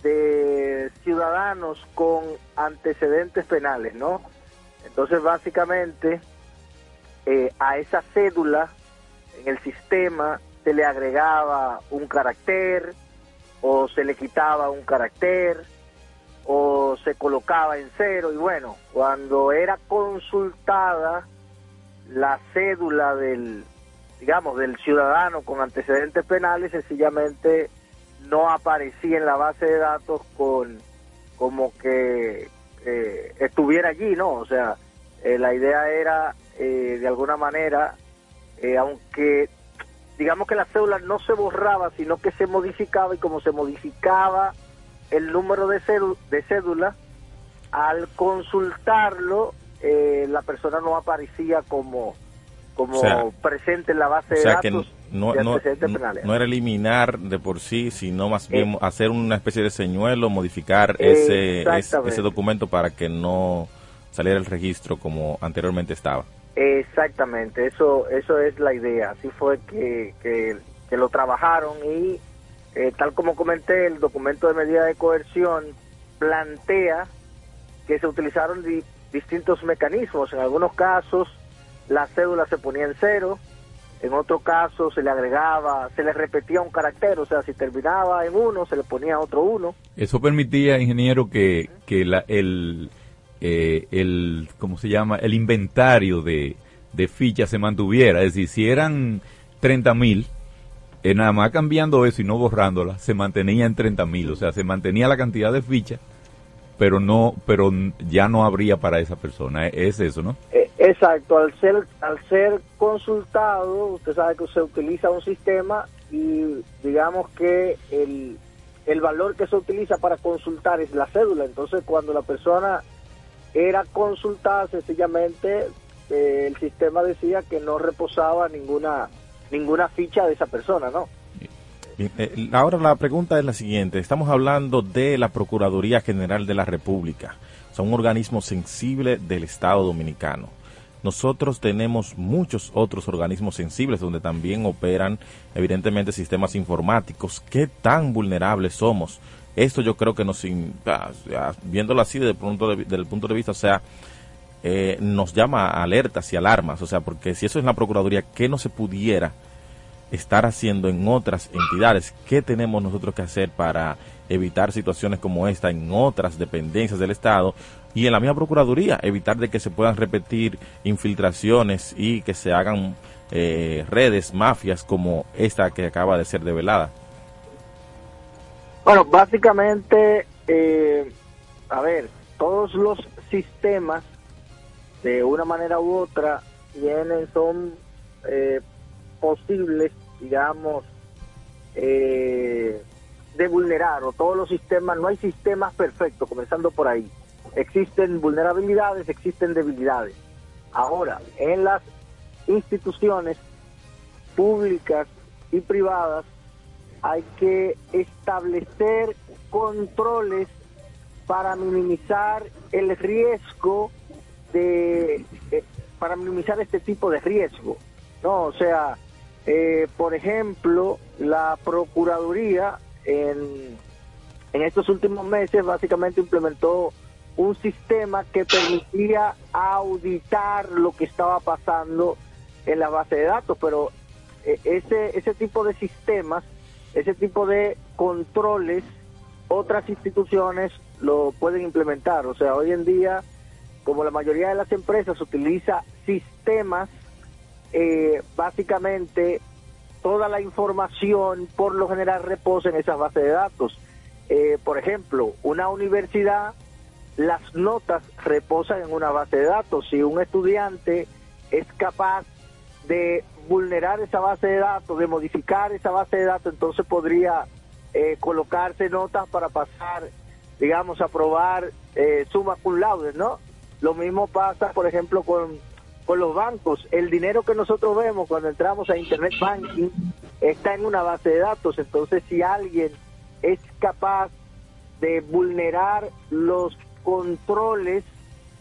de ciudadanos con antecedentes penales, ¿no? Entonces, básicamente, a esa cédula en el sistema se le agregaba un carácter o se le quitaba un carácter o se colocaba en cero y bueno, cuando era consultada la cédula del, digamos, del ciudadano con antecedentes penales, sencillamente no aparecía en la base de datos con como que eh, estuviera allí, ¿no? O sea, eh, la idea era, eh, de alguna manera, aunque digamos que la cédula no se borraba, sino que se modificaba y como se modificaba el número de, de cédula, al consultarlo, eh, la persona no aparecía como, como presente en la base de datos. no, no, no, era eliminar de por sí, sino más bien eh. hacer una especie de señuelo, modificar ese, ese, documento para que no saliera el registro como anteriormente estaba. Exactamente, eso eso es la idea. Así fue que, que, lo trabajaron y eh, tal como comenté, el documento de medida de coerción plantea que se utilizaron distintos mecanismos. En algunos casos la cédula se ponía en cero, en otro caso se le agregaba, se le repetía un carácter, o sea, si terminaba en uno, se le ponía otro uno. Eso permitía, ingeniero, que, que la, el, eh, el, ¿cómo se llama? El inventario de, de fichas se mantuviera. Es decir, si eran 30 mil, eh, nada más cambiando eso y no borrándola, se mantenía en 30 mil. O sea, se mantenía la cantidad de fichas pero no pero ya no habría para esa persona es eso no eh, exacto al ser al ser consultado usted sabe que se utiliza un sistema y digamos que el, el valor que se utiliza para consultar es la cédula entonces cuando la persona era consultada sencillamente eh, el sistema decía que no reposaba ninguna ninguna ficha de esa persona no eh, ahora la pregunta es la siguiente. Estamos hablando de la Procuraduría General de la República. Son un organismo sensible del Estado Dominicano. Nosotros tenemos muchos otros organismos sensibles donde también operan evidentemente sistemas informáticos. ¿Qué tan vulnerables somos? Esto yo creo que nos, ah, viéndolo así desde el punto de, desde el punto de vista, o sea, eh, nos llama a alertas y alarmas. O sea, porque si eso es la Procuraduría, ¿qué no se pudiera estar haciendo en otras entidades. ¿Qué tenemos nosotros que hacer para evitar situaciones como esta en otras dependencias del Estado y en la misma Procuraduría? Evitar de que se puedan repetir infiltraciones y que se hagan eh, redes, mafias como esta que acaba de ser develada. Bueno, básicamente, eh, a ver, todos los sistemas de una manera u otra tienen, son eh, posibles, digamos, eh, de vulnerar, o todos los sistemas, no hay sistemas perfectos, comenzando por ahí. Existen vulnerabilidades, existen debilidades. Ahora, en las instituciones públicas y privadas hay que establecer controles para minimizar el riesgo de, eh, para minimizar este tipo de riesgo. No, o sea, eh, por ejemplo, la Procuraduría en, en estos últimos meses básicamente implementó un sistema que permitía auditar lo que estaba pasando en la base de datos, pero eh, ese, ese tipo de sistemas, ese tipo de controles, otras instituciones lo pueden implementar. O sea, hoy en día, como la mayoría de las empresas utiliza sistemas eh, básicamente toda la información por lo general reposa en esas bases de datos. Eh, por ejemplo, una universidad, las notas reposan en una base de datos. Si un estudiante es capaz de vulnerar esa base de datos, de modificar esa base de datos, entonces podría eh, colocarse notas para pasar, digamos, a probar eh, suma cum laude, ¿no? Lo mismo pasa, por ejemplo, con con los bancos. El dinero que nosotros vemos cuando entramos a Internet Banking está en una base de datos. Entonces, si alguien es capaz de vulnerar los controles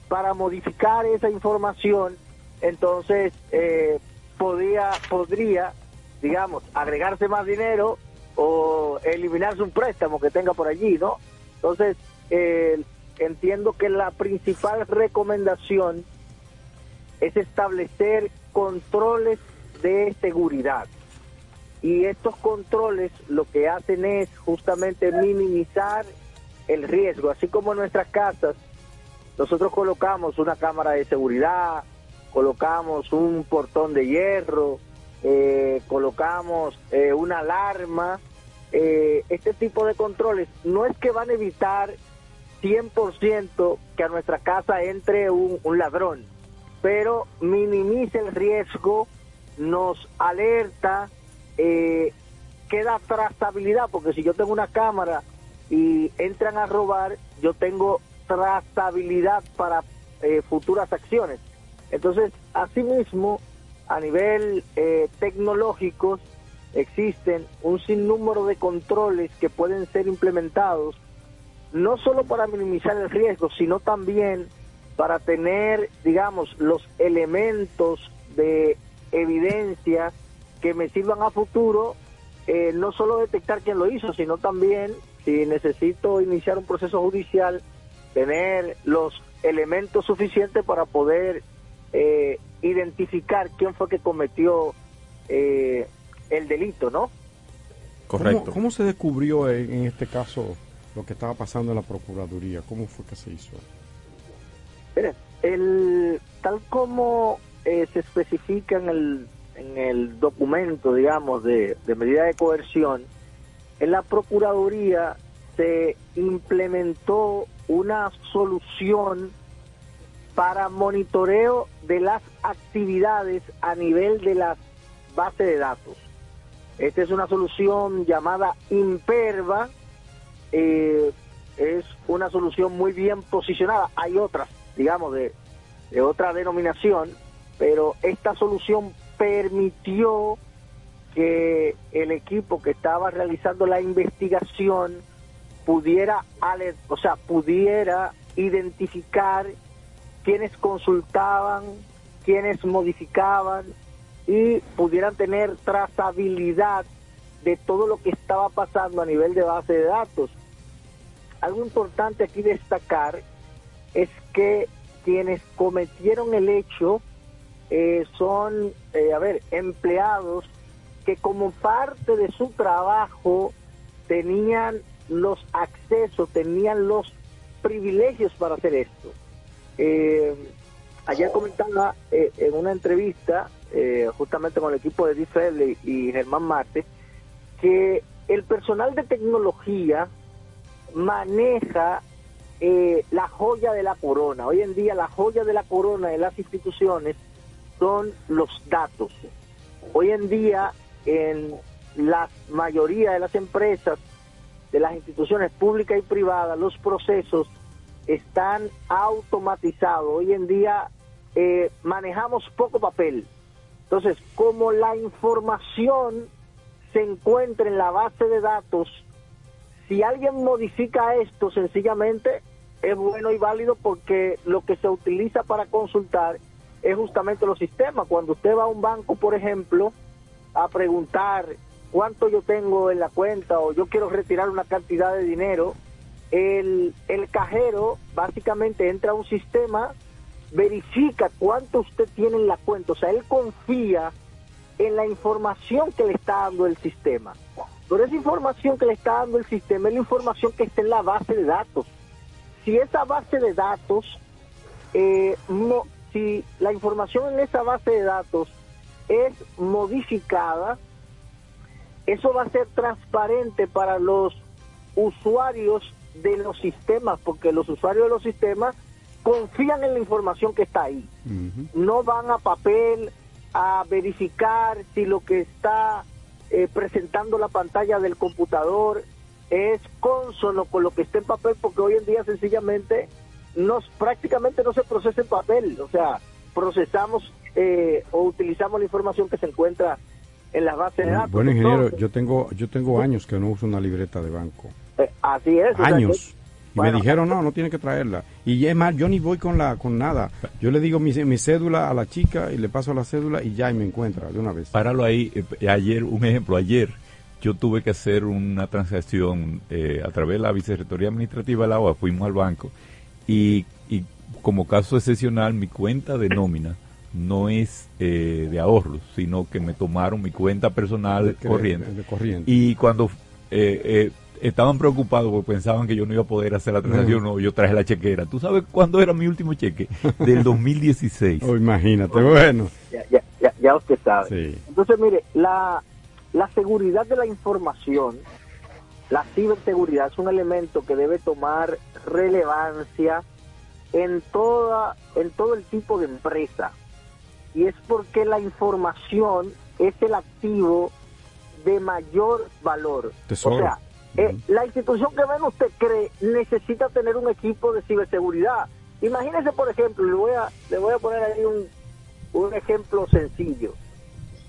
para modificar esa información, entonces eh, podría, podría, digamos, agregarse más dinero o eliminarse un préstamo que tenga por allí, ¿no? Entonces, eh, entiendo que la principal recomendación es establecer controles de seguridad. Y estos controles lo que hacen es justamente minimizar el riesgo, así como en nuestras casas nosotros colocamos una cámara de seguridad, colocamos un portón de hierro, eh, colocamos eh, una alarma. Eh, este tipo de controles no es que van a evitar 100% que a nuestra casa entre un, ladrón, pero minimiza el riesgo, nos alerta, eh, queda trazabilidad, porque si yo tengo una cámara y entran a robar, yo tengo trazabilidad para eh, futuras acciones. Entonces, asimismo, a nivel eh, tecnológico, existen un sinnúmero de controles que pueden ser implementados no solo para minimizar el riesgo, sino también para tener, digamos, los elementos de evidencia que me sirvan a futuro, eh, no solo detectar quién lo hizo, sino también, si necesito iniciar un proceso judicial, tener los elementos suficientes para poder eh, identificar quién fue que cometió eh, el delito, ¿no? Correcto. ¿Cómo, se descubrió en, este caso lo que estaba pasando en la Procuraduría? ¿Cómo fue que se hizo? el, tal como eh, se especifica en el, en el documento, digamos, de, de medida de coerción, en la Procuraduría se implementó una solución para monitoreo de las actividades a nivel de las bases de datos. Esta es una solución llamada Imperva, eh, es una solución muy bien posicionada. Hay otras, digamos, de, de otra denominación, pero esta solución permitió que el equipo que estaba realizando la investigación pudiera, o sea, pudiera identificar quienes consultaban, quienes modificaban y pudieran tener trazabilidad de todo lo que estaba pasando a nivel de base de datos. Algo importante aquí destacar es que quienes cometieron el hecho eh, son, eh, a ver, empleados que como parte de su trabajo tenían los accesos, tenían los privilegios para hacer esto. Eh, ayer comentaba eh, en una entrevista, eh, justamente con el equipo de Di y Germán Marte, que el personal de tecnología maneja eh, la joya de la corona. Hoy en día la joya de la corona de las instituciones son los datos. Hoy en día en la mayoría de las empresas de las instituciones públicas y privadas, los procesos están automatizados. Hoy en día eh, manejamos poco papel. Entonces, como la información se encuentra en la base de datos, si alguien modifica esto, sencillamente es bueno y válido porque lo que se utiliza para consultar es justamente los sistemas. Cuando usted va a un banco, por ejemplo, a preguntar cuánto yo tengo en la cuenta o yo quiero retirar una cantidad de dinero, el, el cajero básicamente entra a un sistema, verifica cuánto usted tiene en la cuenta, o sea, él confía en la información que le está dando el sistema. Pero esa información que le está dando el sistema es la información que está en la base de datos. Si esa base de datos, eh, no, si la información en esa base de datos es modificada, eso va a ser transparente para los usuarios de los sistemas, porque los usuarios de los sistemas confían en la información que está ahí. No van a papel a verificar si lo que está eh, presentando la pantalla del computador es consono con lo que está en papel, porque hoy en día sencillamente nos prácticamente no se procesa en papel, o sea, procesamos eh, o utilizamos la información que se encuentra en las bases de datos. Bueno, ingeniero, yo tengo yo tengo años que no uso una libreta de banco. Eh, así es. Años. Y me dijeron, no, no tiene que traerla. Y es más, yo ni voy con la con nada. Yo le digo mi, mi cédula a la chica y le paso la cédula y ya y me encuentra de una vez. Páralo ahí. Eh, ayer, un ejemplo, ayer yo tuve que hacer una transacción eh, a través de la Vicerrectoría Administrativa de la OA, fuimos al banco y, y como caso excepcional mi cuenta de nómina no es eh, de ahorros, sino que me tomaron mi cuenta personal corriente. Y cuando eh, eh, estaban preocupados porque pensaban que yo no iba a poder hacer la transacción, no, yo traje la chequera. ¿Tú sabes cuándo era mi último cheque? Del 2016. oh, imagínate, bueno. Ya, ya, ya, usted sabe. Entonces, mire, la, la seguridad de la información, la ciberseguridad es un elemento que debe tomar relevancia en toda en todo el tipo de empresa y es porque la información es el activo de mayor valor. O sea, eh, la institución que ven usted cree necesita tener un equipo de ciberseguridad. Imagínese, por ejemplo, le voy a, le voy a poner ahí un, un ejemplo sencillo.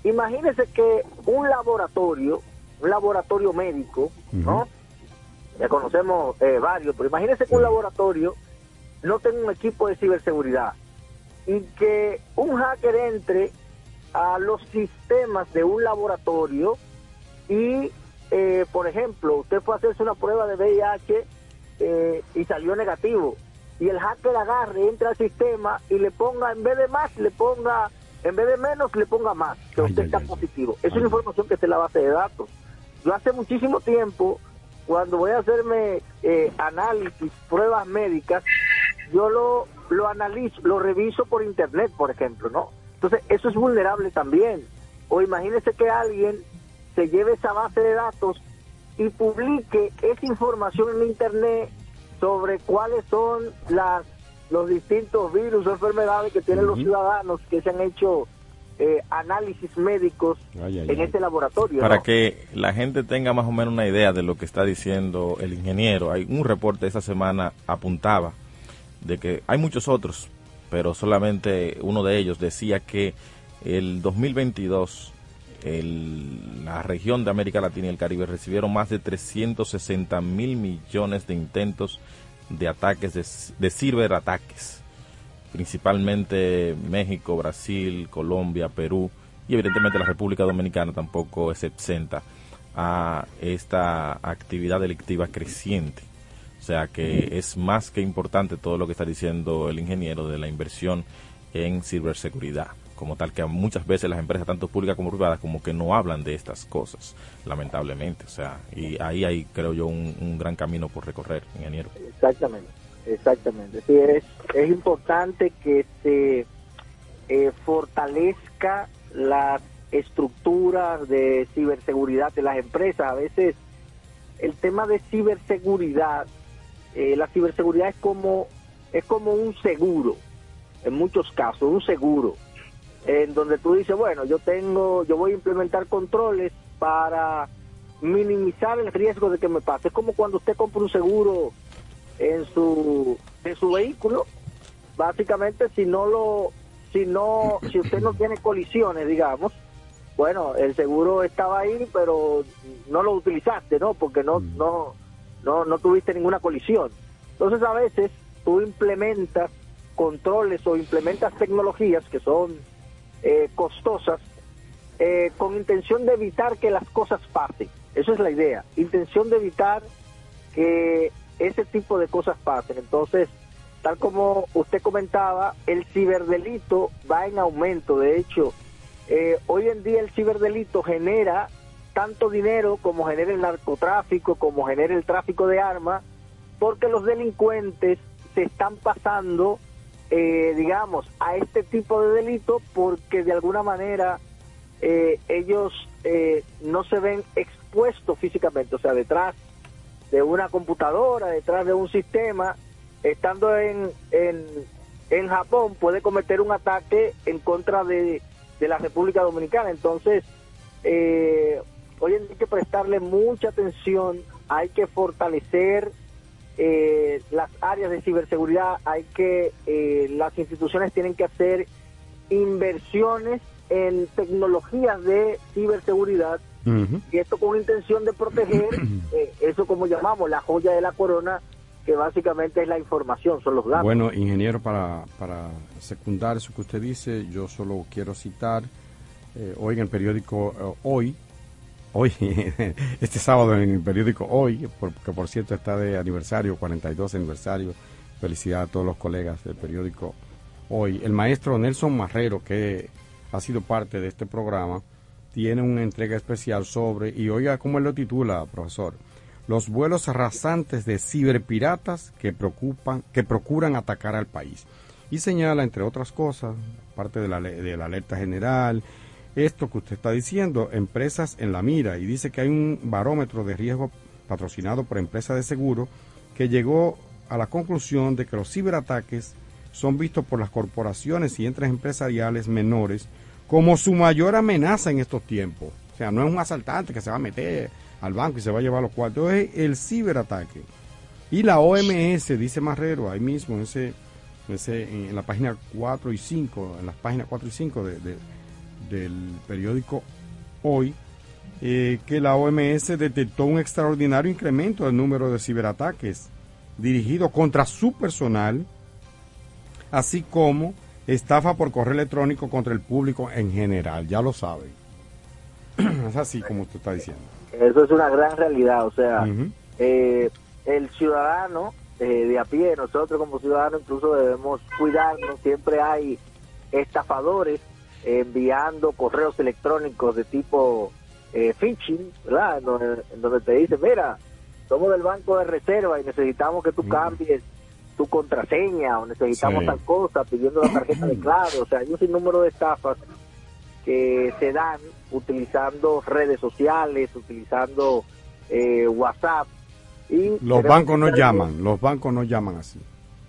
imagínese que un laboratorio, un laboratorio médico, ¿no? Ya conocemos eh, varios, pero imagínese que un laboratorio no tenga un equipo de ciberseguridad y que un hacker entre a los sistemas de un laboratorio y, eh, por ejemplo, usted fue a hacerse una prueba de VIH eh, y salió negativo y el hacker agarre, entra al sistema y le ponga, en vez de más, le ponga, en vez de menos, le ponga más, que usted está positivo. Es una información que está en la base de datos. Yo hace muchísimo tiempo, cuando voy a hacerme eh, análisis, pruebas médicas, yo lo, lo analizo, lo reviso por internet, por ejemplo, ¿no? Entonces, eso es vulnerable también. O imagínese que alguien se lleve esa base de datos y publique esa información en internet sobre cuáles son las los distintos virus o enfermedades que tienen los ciudadanos que se han hecho eh, análisis médicos en este laboratorio. Para que la gente tenga más o menos una idea de lo que está diciendo el ingeniero, hay un reporte esta semana apuntaba de que hay muchos otros, pero solamente uno de ellos decía que el 2022 el, la región de América Latina y el Caribe recibieron más de 360 mil millones de intentos de ataques, de, de ciberataques, principalmente México, Brasil, Colombia, Perú y evidentemente la República Dominicana tampoco es exenta a esta actividad delictiva creciente. O sea que es más que importante todo lo que está diciendo el ingeniero de la inversión en ciberseguridad como tal que muchas veces las empresas, tanto públicas como privadas, como que no hablan de estas cosas, lamentablemente. O sea, y ahí hay, creo yo, un, gran camino por recorrer, ingeniero. Exactamente, exactamente. Sí, es, es importante que se eh, fortalezca las estructuras de ciberseguridad de las empresas. A veces el tema de ciberseguridad, eh, la ciberseguridad es como, es como un seguro, en muchos casos, un seguro en donde tú dices, bueno, yo tengo, yo voy a implementar controles para minimizar el riesgo de que me pase. Es como cuando usted compra un seguro en su en su vehículo, básicamente si no lo si no si usted no tiene colisiones, digamos, bueno, el seguro estaba ahí, pero no lo utilizaste, ¿no? Porque no no no no tuviste ninguna colisión. Entonces, a veces tú implementas controles o implementas tecnologías que son eh, costosas eh, con intención de evitar que las cosas pasen. Eso es la idea, intención de evitar que ese tipo de cosas pasen. Entonces, tal como usted comentaba, el ciberdelito va en aumento. De hecho, eh, hoy en día el ciberdelito genera tanto dinero como genera el narcotráfico, como genera el tráfico de armas, porque los delincuentes se están pasando eh, digamos, a este tipo de delito porque de alguna manera eh, ellos eh, no se ven expuestos físicamente, o sea, detrás de una computadora, detrás de un sistema, estando en, en, en Japón, puede cometer un ataque en contra de, de la República Dominicana. Entonces, hoy en día hay que prestarle mucha atención, hay que fortalecer eh, las áreas de ciberseguridad, hay que, eh, las instituciones tienen que hacer inversiones en tecnologías de ciberseguridad y esto con intención de proteger eh, eso como llamamos la joya de la corona que básicamente es la información, son los datos. Bueno, ingeniero, para, para secundar eso que usted dice, yo solo quiero citar hoy en el periódico Hoy, hoy, este sábado en el periódico Hoy, que por cierto está de aniversario, 42 aniversario. Felicidad a todos los colegas del periódico Hoy. El maestro Nelson Marrero, que ha sido parte de este programa, tiene una entrega especial sobre, y oiga cómo él lo titula, profesor, los vuelos rasantes de ciberpiratas que, preocupan, que procuran atacar al país. Y señala, entre otras cosas, parte de la, de la alerta general, esto que usted está diciendo, empresas en la mira, y dice que hay un barómetro de riesgo patrocinado por empresas de seguro que llegó a la conclusión de que los ciberataques son vistos por las corporaciones y entre empresariales menores como su mayor amenaza en estos tiempos. O sea, no es un asaltante que se va a meter al banco y se va a llevar los cuartos, es el ciberataque. Y la OMS, dice Marrero, ahí mismo, en, la página 4 y 5, en las páginas 4 y 5 de del periódico Hoy eh, que la OMS detectó un extraordinario incremento del número de ciberataques dirigidos contra su personal, así como estafa por correo electrónico contra el público en general, ya lo saben. es así como usted está diciendo. Eso es una gran realidad, o sea, eh, el ciudadano eh, de a pie, nosotros como ciudadanos incluso debemos cuidarnos, siempre hay estafadores enviando correos electrónicos de tipo eh, phishing, ¿verdad? En donde, te dice, mira, somos del banco de reserva y necesitamos que tú cambies tu contraseña o necesitamos tal cosa pidiendo la tarjeta de claro. O sea, hay un sinnúmero de estafas que se dan utilizando redes sociales, utilizando eh, WhatsApp. Y los bancos no llaman, los bancos no llaman así.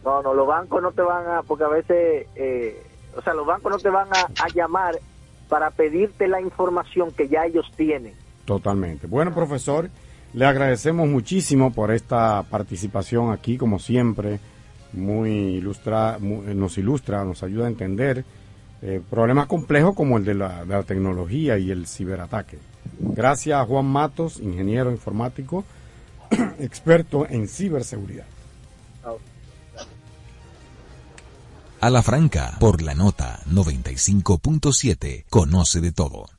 No, no, los bancos no te van a, porque a veces, eh, o sea, los bancos no te van a, llamar para pedirte la información que ya ellos tienen. Totalmente. Bueno, profesor, le agradecemos muchísimo por esta participación aquí, como siempre, muy ilustra, nos ilustra, nos ayuda a entender eh, problemas complejos como el de la tecnología y el ciberataque. Gracias a Juan Matos, ingeniero informático, experto en ciberseguridad. A la franca, por la nota 95.7, conoce de todo.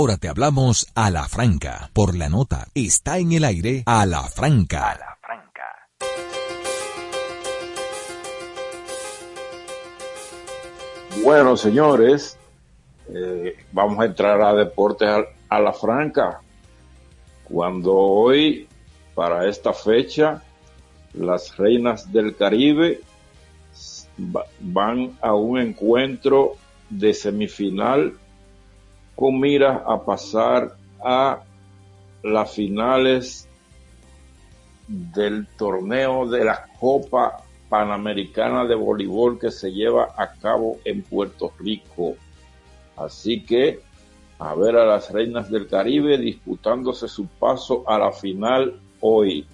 Te hablamos a la franca. Por la nota. Está en el aire a la franca. A la franca. Bueno, señores, eh, vamos a entrar a deportes a, la franca. Cuando hoy, para esta fecha, las reinas del Caribe van a un encuentro de semifinal con miras a pasar a las finales del torneo de la Copa Panamericana de Voleibol que se lleva a cabo en Puerto Rico. Así que a ver a las reinas del Caribe disputándose su paso a la final hoy.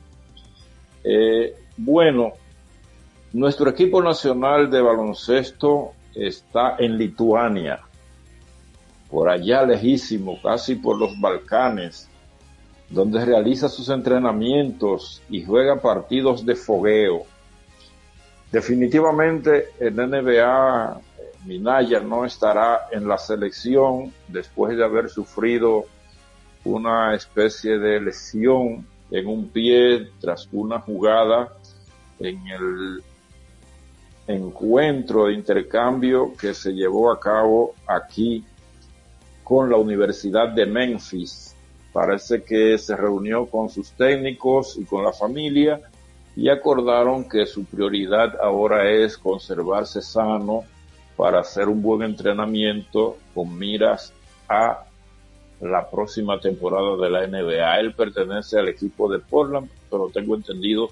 Eh, bueno, nuestro equipo nacional de baloncesto está en Lituania por allá lejísimo, casi por los Balcanes, donde realiza sus entrenamientos y juega partidos de fogueo. Definitivamente el NBA Minaya no estará en la selección después de haber sufrido una especie de lesión en un pie tras una jugada en el encuentro de intercambio que se llevó a cabo aquí con la Universidad de Memphis. Parece que se reunió con sus técnicos y con la familia y acordaron que su prioridad ahora es conservarse sano para hacer un buen entrenamiento con miras a la próxima temporada de la NBA. Él pertenece al equipo de Portland, pero tengo entendido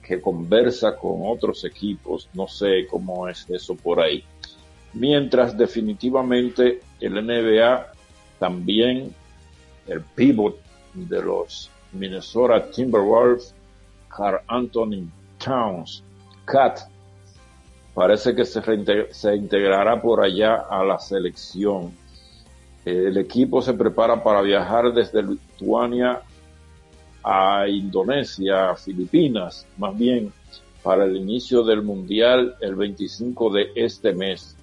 que conversa con otros equipos. No sé cómo es eso por ahí. Mientras definitivamente el NBA también el pivot de los Minnesota Timberwolves, Carl Anthony Towns, Cat, parece que se, se integrará por allá a la selección. El equipo se prepara para viajar desde Lituania a Indonesia, Filipinas, más bien para el inicio del Mundial el 25 de este mes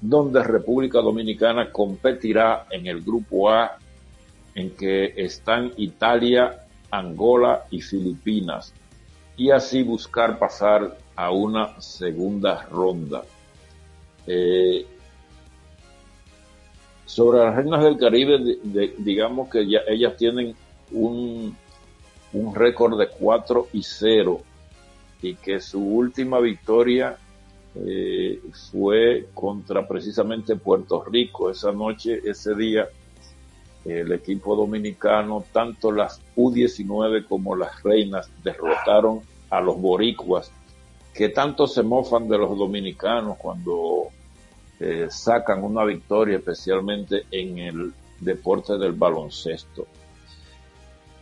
donde República Dominicana competirá en el grupo A en que están Italia, Angola y Filipinas, y así buscar pasar a una segunda ronda. Eh, sobre las reinas del Caribe, digamos que ya, ellas tienen un, un récord de 4 y 0 y que su última victoria eh, fue contra precisamente Puerto Rico. Esa noche, ese día, el equipo dominicano, tanto las U19 como las reinas derrotaron a los boricuas, que tanto se mofan de los dominicanos cuando eh, sacan una victoria, especialmente en el deporte del baloncesto.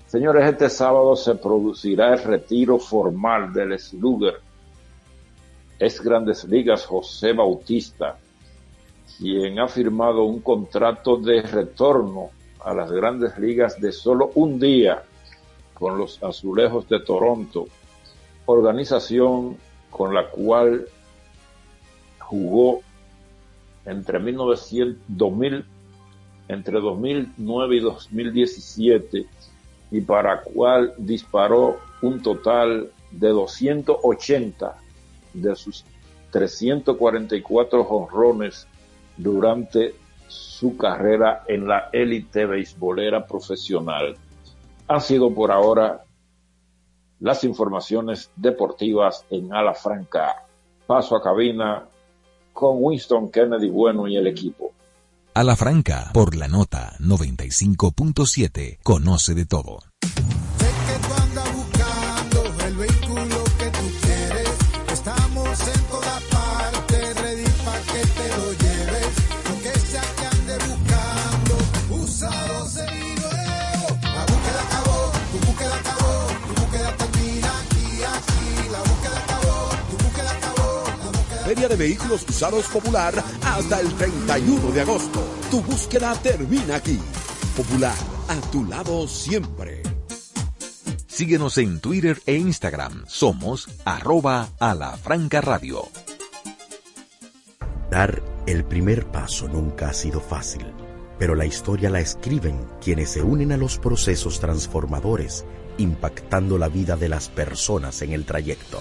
Señores, este sábado se producirá el retiro formal del slugger es Grandes Ligas José Bautista, quien ha firmado un contrato de retorno a las grandes ligas de solo un día con los Azulejos de Toronto, organización con la cual jugó entre 1900, 2000, entre 2009 y 2017 y para cual disparó un total de 280 de sus 344 jonrones durante su carrera en la élite beisbolera profesional. Han sido por ahora las informaciones deportivas en Ala Franca. Paso a cabina con Winston Kennedy Bueno y el equipo. A la Franca, por la nota 95.7, conoce de todo. De Vehículos Usados Popular hasta el 31 de agosto. Tu búsqueda termina aquí. Popular, a tu lado siempre. Síguenos en Twitter e Instagram. Somos arroba a la franca radio. Dar el primer paso nunca ha sido fácil, pero la historia la escriben quienes se unen a los procesos transformadores, impactando la vida de las personas en el trayecto.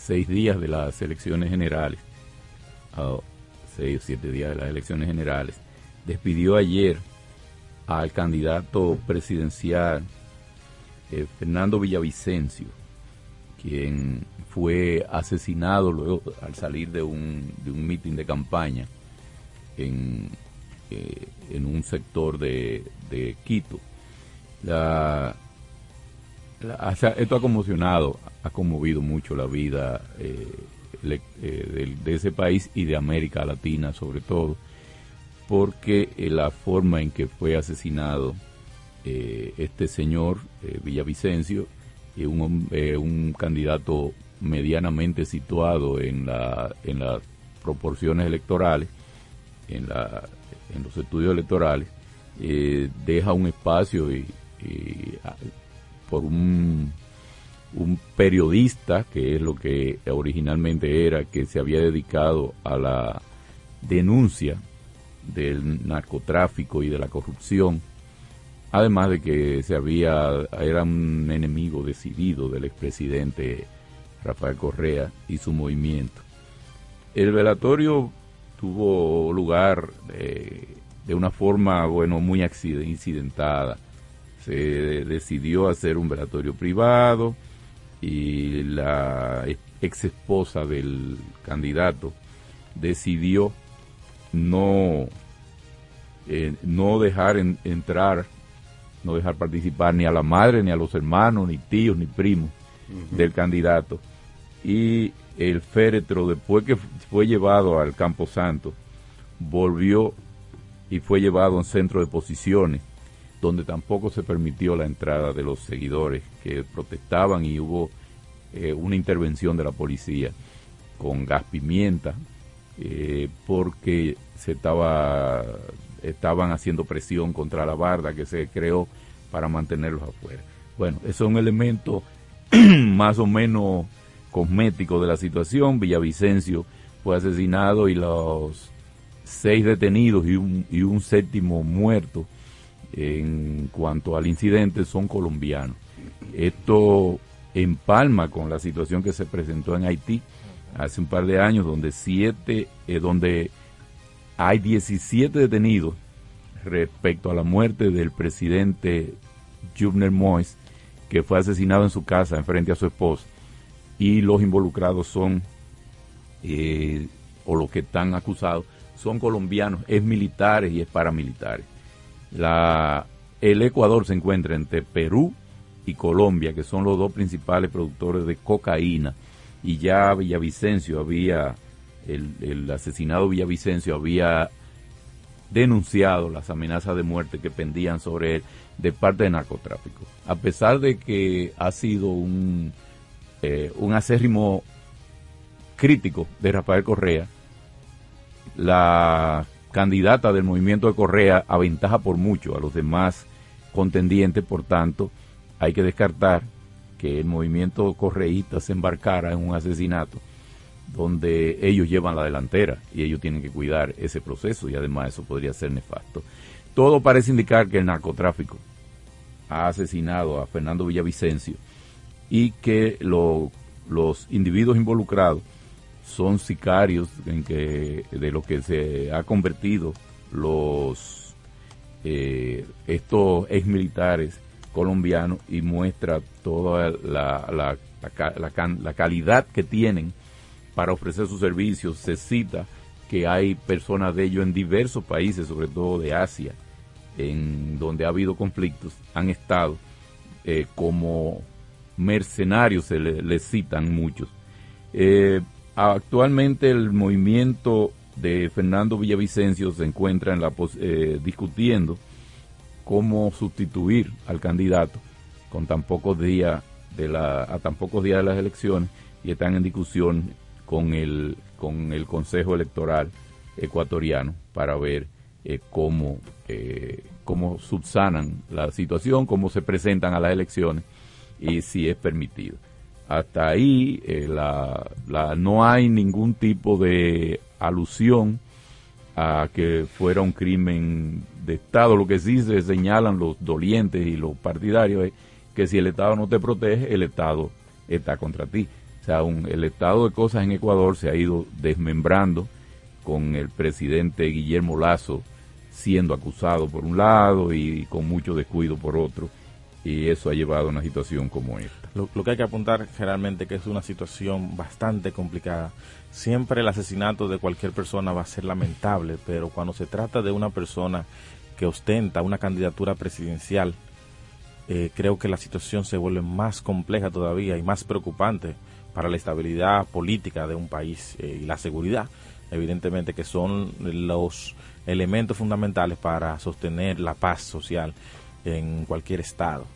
seis días de las elecciones generales, a seis o siete días de las elecciones generales, despidió ayer al candidato presidencial eh, Fernando Villavicencio, quien fue asesinado luego al salir de un, de un mitin de campaña en, eh, en un sector de, de Quito. La, esto ha conmocionado, ha conmovido mucho la vida eh, eh, de, ese país y de América Latina sobre todo, porque eh, la forma en que fue asesinado eh, este señor Villavicencio, un, un candidato medianamente situado en, la, en las proporciones electorales, en, la, en los estudios electorales, deja un espacio y, y, por un, un periodista, que es lo que originalmente era, que se había dedicado a la denuncia del narcotráfico y de la corrupción, además de que se había era un enemigo decidido del expresidente Rafael Correa y su movimiento. El velatorio tuvo lugar eh, de una forma, bueno, muy incidentada. Se decidió hacer un velatorio privado y la ex esposa del candidato decidió no, eh, no dejar en- entrar no dejar participar ni a la madre, ni a los hermanos, ni tíos, ni primos del candidato. Y el féretro, después que fue llevado al Campo Santo, volvió y fue llevado a un centro de posiciones, donde tampoco se permitió la entrada de los seguidores que protestaban y hubo eh, una intervención de la policía con gas pimienta, eh, porque se estaba estaban haciendo presión contra la barda que se creó para mantenerlos afuera. Bueno, eso es un elemento más o menos cosmético de la situación. Villavicencio fue asesinado y los seis detenidos y un, y un séptimo muerto en cuanto al incidente son colombianos. Esto empalma con la situación que se presentó en Haití hace un par de años, donde siete, eh, donde hay 17 detenidos respecto a la muerte del presidente Jubner Mois, que fue asesinado en su casa en frente a su esposa, y los involucrados son, eh, o los que están acusados, son colombianos, es militares y es paramilitares. La, el Ecuador se encuentra entre Perú y Colombia, que son los dos principales productores de cocaína, y ya Villavicencio había, el, el asesinado Villavicencio había denunciado las amenazas de muerte que pendían sobre él de parte de narcotráfico. A pesar de que ha sido un, eh, un acérrimo crítico de Rafael Correa, la candidata del movimiento de Correa aventaja por mucho a los demás contendientes, por tanto, hay que descartar que el movimiento correísta se embarcara en un asesinato donde ellos llevan la delantera y ellos tienen que cuidar ese proceso y además eso podría ser nefasto. Todo parece indicar que el narcotráfico ha asesinado a Fernando Villavicencio y que los individuos involucrados son sicarios en que de lo que se ha convertido los eh, estos ex militares colombianos y muestra toda la, la, la, calidad que tienen para ofrecer sus servicios. Se cita que hay personas de ellos en diversos países, sobre todo de Asia, en donde ha habido conflictos, han estado eh, como mercenarios, se les citan muchos. Eh, actualmente el movimiento de Fernando Villavicencio se encuentra en la eh, discutiendo cómo sustituir al candidato con tan pocos días de la a tan pocos días de las elecciones y están en discusión con el con el Consejo Electoral ecuatoriano para ver eh, cómo eh, cómo subsanan la situación, cómo se presentan a las elecciones y si es permitido hasta ahí eh, la, la, no hay ningún tipo de alusión a que fuera un crimen de Estado. Lo que sí se señalan los dolientes y los partidarios es que si el Estado no te protege, el Estado está contra ti. O sea, el estado de cosas en Ecuador se ha ido desmembrando con el presidente Guillermo Lazo siendo acusado por un lado y con mucho descuido por otro y eso ha llevado a una situación como esta. Lo, que hay que apuntar generalmente que es una situación bastante complicada. Siempre el asesinato de cualquier persona va a ser lamentable, pero cuando se trata de una persona que ostenta una candidatura presidencial, eh, creo que la situación se vuelve más compleja todavía y más preocupante para la estabilidad política de un país eh, y la seguridad, evidentemente que son los elementos fundamentales para sostener la paz social en cualquier estado.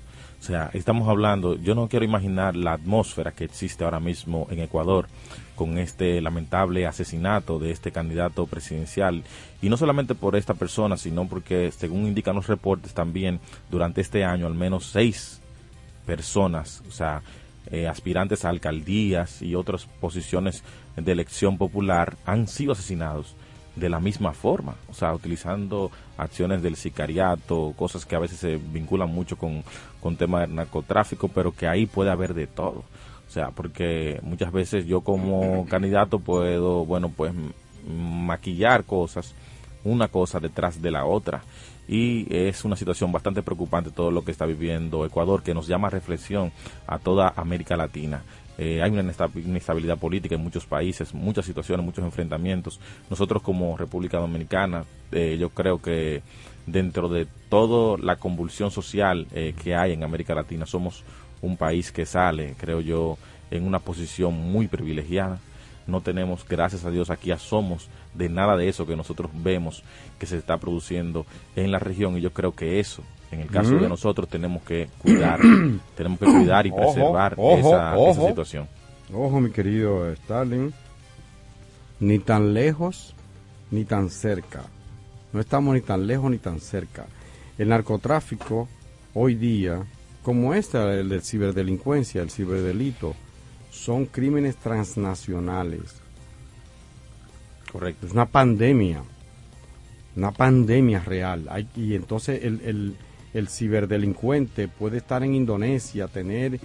O sea, estamos hablando, yo no quiero imaginar la atmósfera que existe ahora mismo en Ecuador con este lamentable asesinato de este candidato presidencial. Y no solamente por esta persona, sino porque, según indican los reportes, también durante este año al menos seis personas, o sea, eh, aspirantes a alcaldías y otras posiciones de elección popular han sido asesinados de la misma forma, o sea, utilizando acciones del sicariato, cosas que a veces se vinculan mucho con, con temas de narcotráfico, pero que ahí puede haber de todo. O sea, porque muchas veces yo como candidato puedo, bueno, pues maquillar cosas una cosa detrás de la otra y es una situación bastante preocupante todo lo que está viviendo Ecuador, que nos llama a reflexión a toda América Latina. Eh, hay una inestabilidad política en muchos países, muchas situaciones, muchos enfrentamientos. Nosotros como República Dominicana, eh, yo creo que dentro de toda la convulsión social eh, que hay en América Latina, somos un país que sale, creo yo, en una posición muy privilegiada. No tenemos, gracias a Dios, aquí a somos de nada de eso que nosotros vemos que se está produciendo en la región y yo creo que eso en el caso de nosotros tenemos que cuidar tenemos que cuidar y preservar esa, situación. Ojo mi querido Stalin. Ni tan lejos ni tan cerca. No estamos ni tan lejos ni tan cerca. El narcotráfico hoy día como este el de ciberdelincuencia el ciberdelito son crímenes transnacionales. Correcto. Es una pandemia, una pandemia real. Hay, y entonces el, el, ciberdelincuente puede estar en Indonesia, tener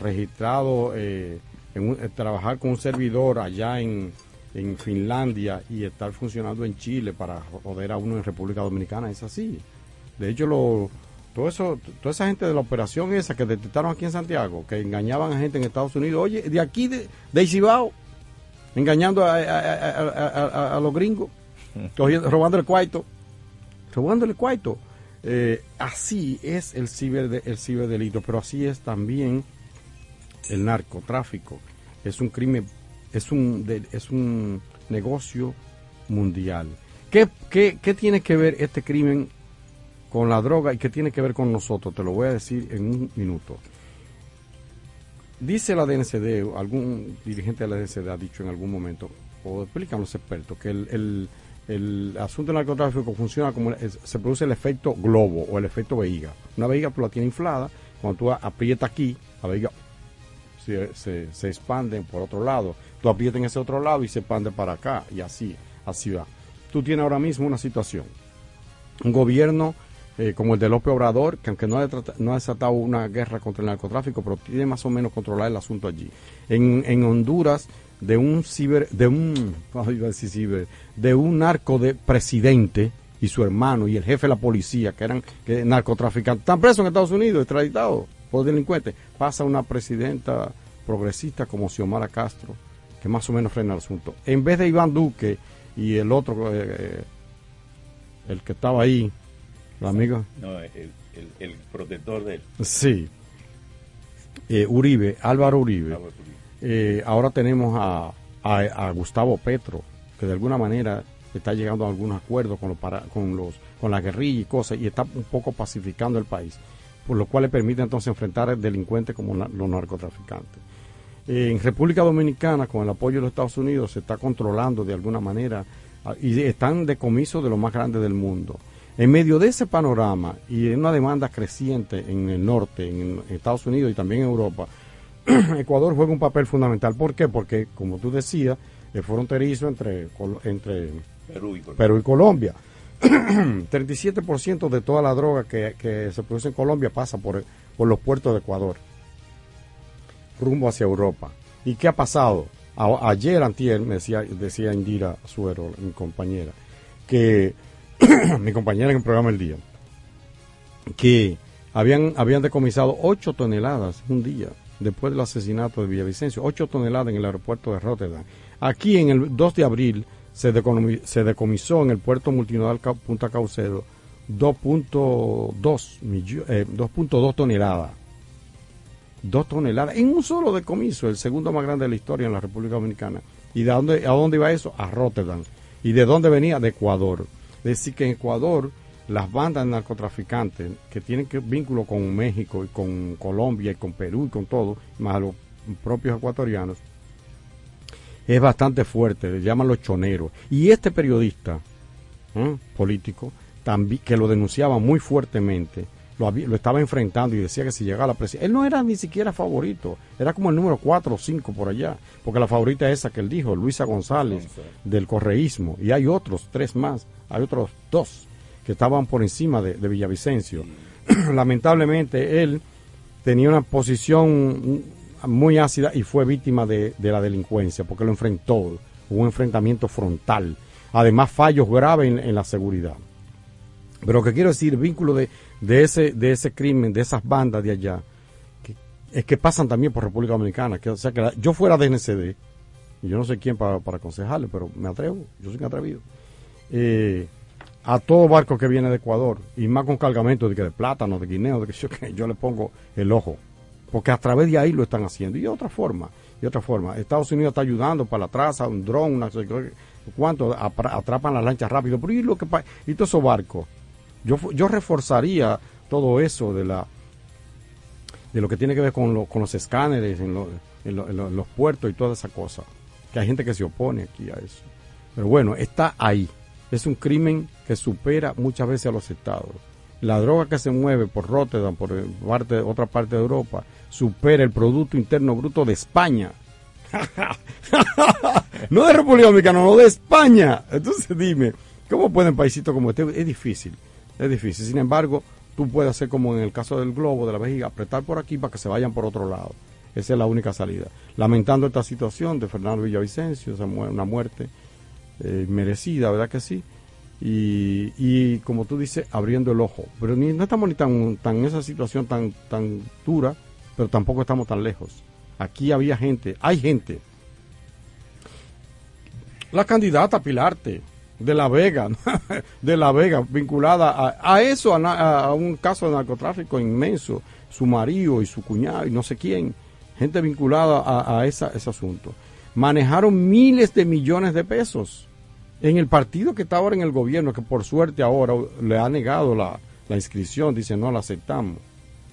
registrado, eh, en eh, trabajar con un servidor allá en, en Finlandia y estar funcionando en Chile para joder a uno en República Dominicana. Es así. De hecho, lo, todo eso, toda esa gente de la operación esa que detectaron aquí en Santiago, que engañaban a gente en Estados Unidos, oye, de aquí de, de Isibao, engañando a, los gringos, robando el cuarto, robando el cuarto. Eh, así es el, ciber, el ciberdelito, pero así es también el narcotráfico. Es un crimen, es un, es un negocio mundial. ¿Qué, ¿Qué, qué, tiene que ver este crimen con la droga y qué tiene que ver con nosotros? Te lo voy a decir en un minuto. Dice la DNCD, algún dirigente de la DNCD ha dicho en algún momento, o explican los expertos, que el, asunto del narcotráfico funciona como se produce el efecto globo o el efecto vejiga. Una vejiga tú la tienes inflada, cuando tú aprietas aquí, la vejiga se, se, expande por otro lado, tú aprietas en ese otro lado y se expande para acá, y así, así va. Tú tienes ahora mismo una situación, un gobierno eh, como el de López Obrador, que aunque no ha, no ha desatado una guerra contra el narcotráfico, pero tiene más o menos controlar el asunto allí. En, en Honduras, de un ciber, de un, iba a decir ciber, de un narco de presidente y su hermano y el jefe de la policía, que eran que narcotraficantes, están presos en Estados Unidos, extraditados por delincuentes. Pasa una presidenta progresista como Xiomara Castro, que más o menos frena el asunto. En vez de Iván Duque y el otro, eh, eh, el que estaba ahí, amigo? No, el, protector de él. Sí. Eh, Uribe, Álvaro Uribe. Eh, ahora tenemos a, a, Gustavo Petro, que de alguna manera está llegando a algunos acuerdos con los, para, con los con la guerrilla y cosas y está un poco pacificando el país, por lo cual le permite entonces enfrentar a delincuentes como los narcotraficantes. En República Dominicana, con el apoyo de los Estados Unidos, se está controlando de alguna manera y están decomiso de lo más grande del mundo. En medio de ese panorama y en una demanda creciente en el norte, en Estados Unidos y también en Europa, Ecuador juega un papel fundamental. ¿Por qué? Porque, como tú decías, es fronterizo entre, entre Perú y Colombia. 37% de toda la droga que, se produce en Colombia pasa por, por los puertos de Ecuador, rumbo hacia Europa. ¿Y qué ha pasado? ayer, antier, me decía, decía Indira Suero, mi compañera, que mi compañera en el programa El Día, que habían, habían decomisado 8 toneladas un día después del asesinato de Villavicencio, 8 toneladas en el aeropuerto de Rotterdam. Aquí en el 2 de abril se, decomisó en el puerto multinodal Punta Caucedo 2.2 eh, 2.2 toneladas. 2 toneladas en un solo decomiso, el segundo más grande de la historia en la República Dominicana. ¿Y de dónde, a dónde iba eso? A Rotterdam. ¿Y de dónde venía? De Ecuador. Es decir, que en Ecuador las bandas narcotraficantes que tienen que vínculo con México y con Colombia y con Perú y con todo, más a los propios ecuatorianos, es bastante fuerte, le llaman los choneros. Y este periodista ¿eh? político, también, que lo denunciaba muy fuertemente, lo, estaba enfrentando y decía que si llegaba a la presidencia, él no era ni siquiera favorito, era como el número 4 o 5 por allá, porque la favorita es esa que él dijo, Luisa González, del correísmo, y hay otros, tres más, hay otros dos que estaban por encima de, Villavicencio. Lamentablemente él tenía una posición muy ácida y fue víctima de, la delincuencia, porque lo enfrentó, hubo un enfrentamiento frontal. además fallos graves en, la seguridad. Pero lo que quiero decir, el vínculo de, ese, de ese crimen, de esas bandas de allá, es que pasan también por República Dominicana. O sea, que yo fuera de NCD, y yo no sé quién para, para aconsejarle, pero me atrevo, yo soy un atrevido. Eh, a todo barco que viene de Ecuador, y más con cargamento de, que de plátano, de guineo, de que yo, yo le pongo el ojo, porque a través de ahí lo están haciendo. Y de otra forma, de otra forma, Estados Unidos está ayudando para la traza, un dron, una, cuánto, atrapan las lanchas rápido, pero y, lo que, y todos esos barcos. Yo, yo reforzaría todo eso de la de lo que tiene que ver con, con los escáneres en, en los puertos y toda esa cosa que hay gente que se opone aquí a eso. Pero bueno, está ahí. Es un crimen supera muchas veces a los estados. La droga que se mueve por Rotterdam, por otra parte de Europa, supera el Producto Interno Bruto de España. no de República Dominicana, no de España. Entonces dime, ¿cómo pueden paisitos como este? Es difícil, es difícil. Sin embargo, tú puedes hacer como en el caso del globo, de la vejiga, apretar por aquí para que se vayan por otro lado. Esa es la única salida. Lamentando esta situación de Fernando Villavicencio, una muerte eh, merecida, ¿verdad que sí? Y, como tú dices, abriendo el ojo. Pero ni, no estamos ni tan, tan esa situación tan, tan dura, pero tampoco estamos tan lejos. Aquí había gente, hay gente. La candidata Pilarte, de La Vega, de La Vega, vinculada a, eso, a, a, un caso de narcotráfico inmenso, su marido y su cuñado y no sé quién gente vinculada a, ese asunto. Manejaron miles de millones de pesos en el partido que está ahora en el gobierno, que por suerte ahora le ha negado la, inscripción, dice no la aceptamos.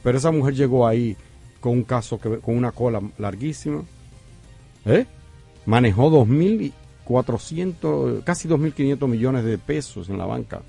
Pero esa mujer llegó ahí con un caso, que, con una cola larguísima. ¿eh? Manejó 2.400, casi 2.500 millones de pesos en la banca.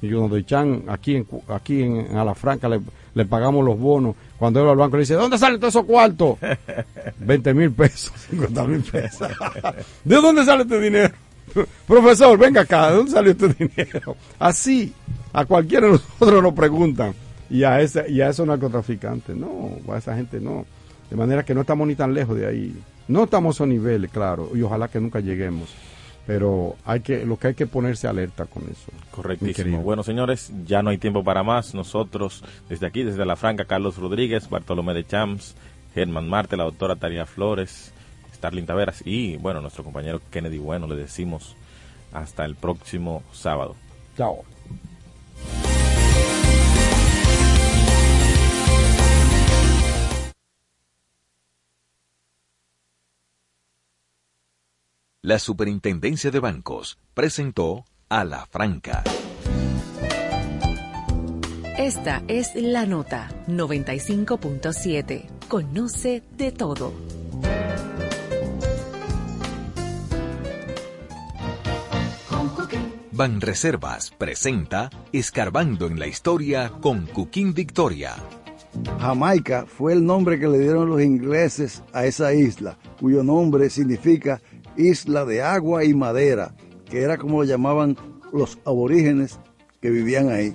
Y donde Chan, aquí en, aquí en Alafranca, le, le pagamos los bonos. Cuando él va al banco le dice, ¿dónde salen todos esos cuartos? 20 mil pesos, 50 mil pesos. ¿De dónde sale este dinero? Profesor, venga acá, ¿de dónde sale este dinero? Así, a cualquiera de nosotros nos preguntan. Y a, ese, y a esos narcotraficantes, no, a esa gente no. De manera que no estamos ni tan lejos de ahí. No estamos a nivel, claro, y ojalá que nunca lleguemos pero hay que lo que hay que ponerse alerta con eso. Correctísimo. Bueno, señores, ya no hay tiempo para más. Nosotros, desde aquí, desde La Franca, Carlos Rodríguez, Bartolomé de Champs, Germán Marte, la doctora Tania Flores, Starling Taveras y, bueno, nuestro compañero Kennedy Bueno, le decimos hasta el próximo sábado. Chao. la Superintendencia de Bancos presentó a la Franca. Esta es la nota 95.7. Conoce de todo. Banreservas presenta Escarbando en la Historia con Cuquín Victoria. Jamaica fue el nombre que le dieron los ingleses a esa isla, cuyo nombre significa isla de agua y madera, que era como lo llamaban los aborígenes que vivían ahí.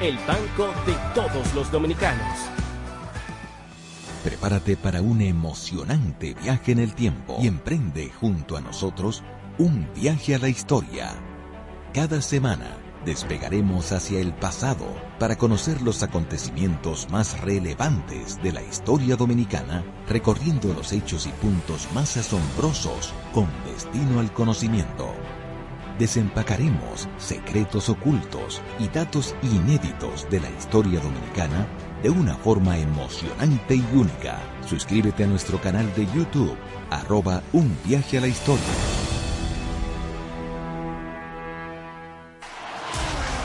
el banco de todos los dominicanos. Prepárate para un emocionante viaje en el tiempo y emprende junto a nosotros un viaje a la historia. Cada semana despegaremos hacia el pasado para conocer los acontecimientos más relevantes de la historia dominicana, recorriendo los hechos y puntos más asombrosos con destino al conocimiento. Desempacaremos secretos ocultos y datos inéditos de la historia dominicana de una forma emocionante y única. Suscríbete a nuestro canal de YouTube, arroba un viaje a la historia.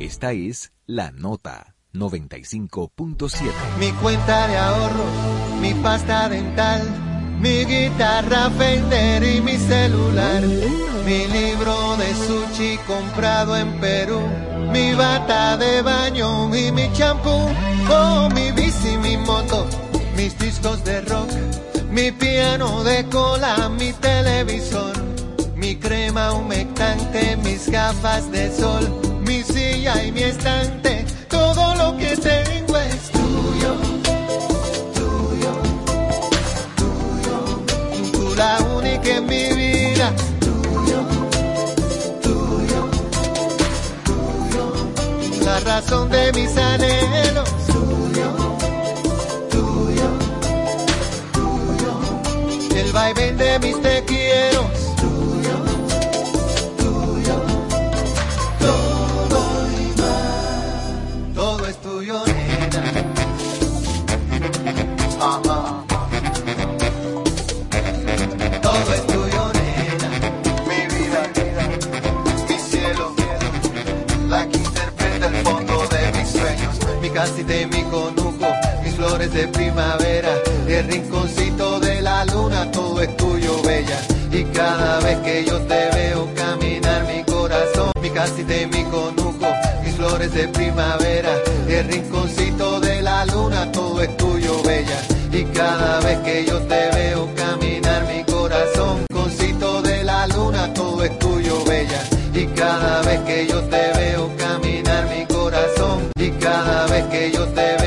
Esta es la nota 95.7. Mi cuenta de ahorro, mi pasta dental, mi guitarra Fender y mi celular, mi libro de sushi comprado en Perú, mi bata de baño y mi champú, oh mi bici, mi moto, mis discos de rock, mi piano de cola, mi televisor, mi crema humectante, mis gafas de sol, mi silla y mi estante, todo lo que tengo es tuyo, tuyo, tuyo, tú la única en mi vida. Tuyo, tuyo, tuyo, la razón de mis anhelos. Tuyo, tuyo, tuyo, el vaivén de mis te. casi de mi conuco, mis flores de primavera, el rinconcito de la luna, todo es tuyo, bella. Y cada vez que yo te veo caminar mi corazón, mi casi de mi conuco, mis flores de primavera, el rinconcito de la luna, todo es tuyo, bella. Y cada vez que yo te veo caminar mi corazón, concito de la luna, todo es tuyo, bella. Y cada vez que yo te veo caminar, cada vez que yo te.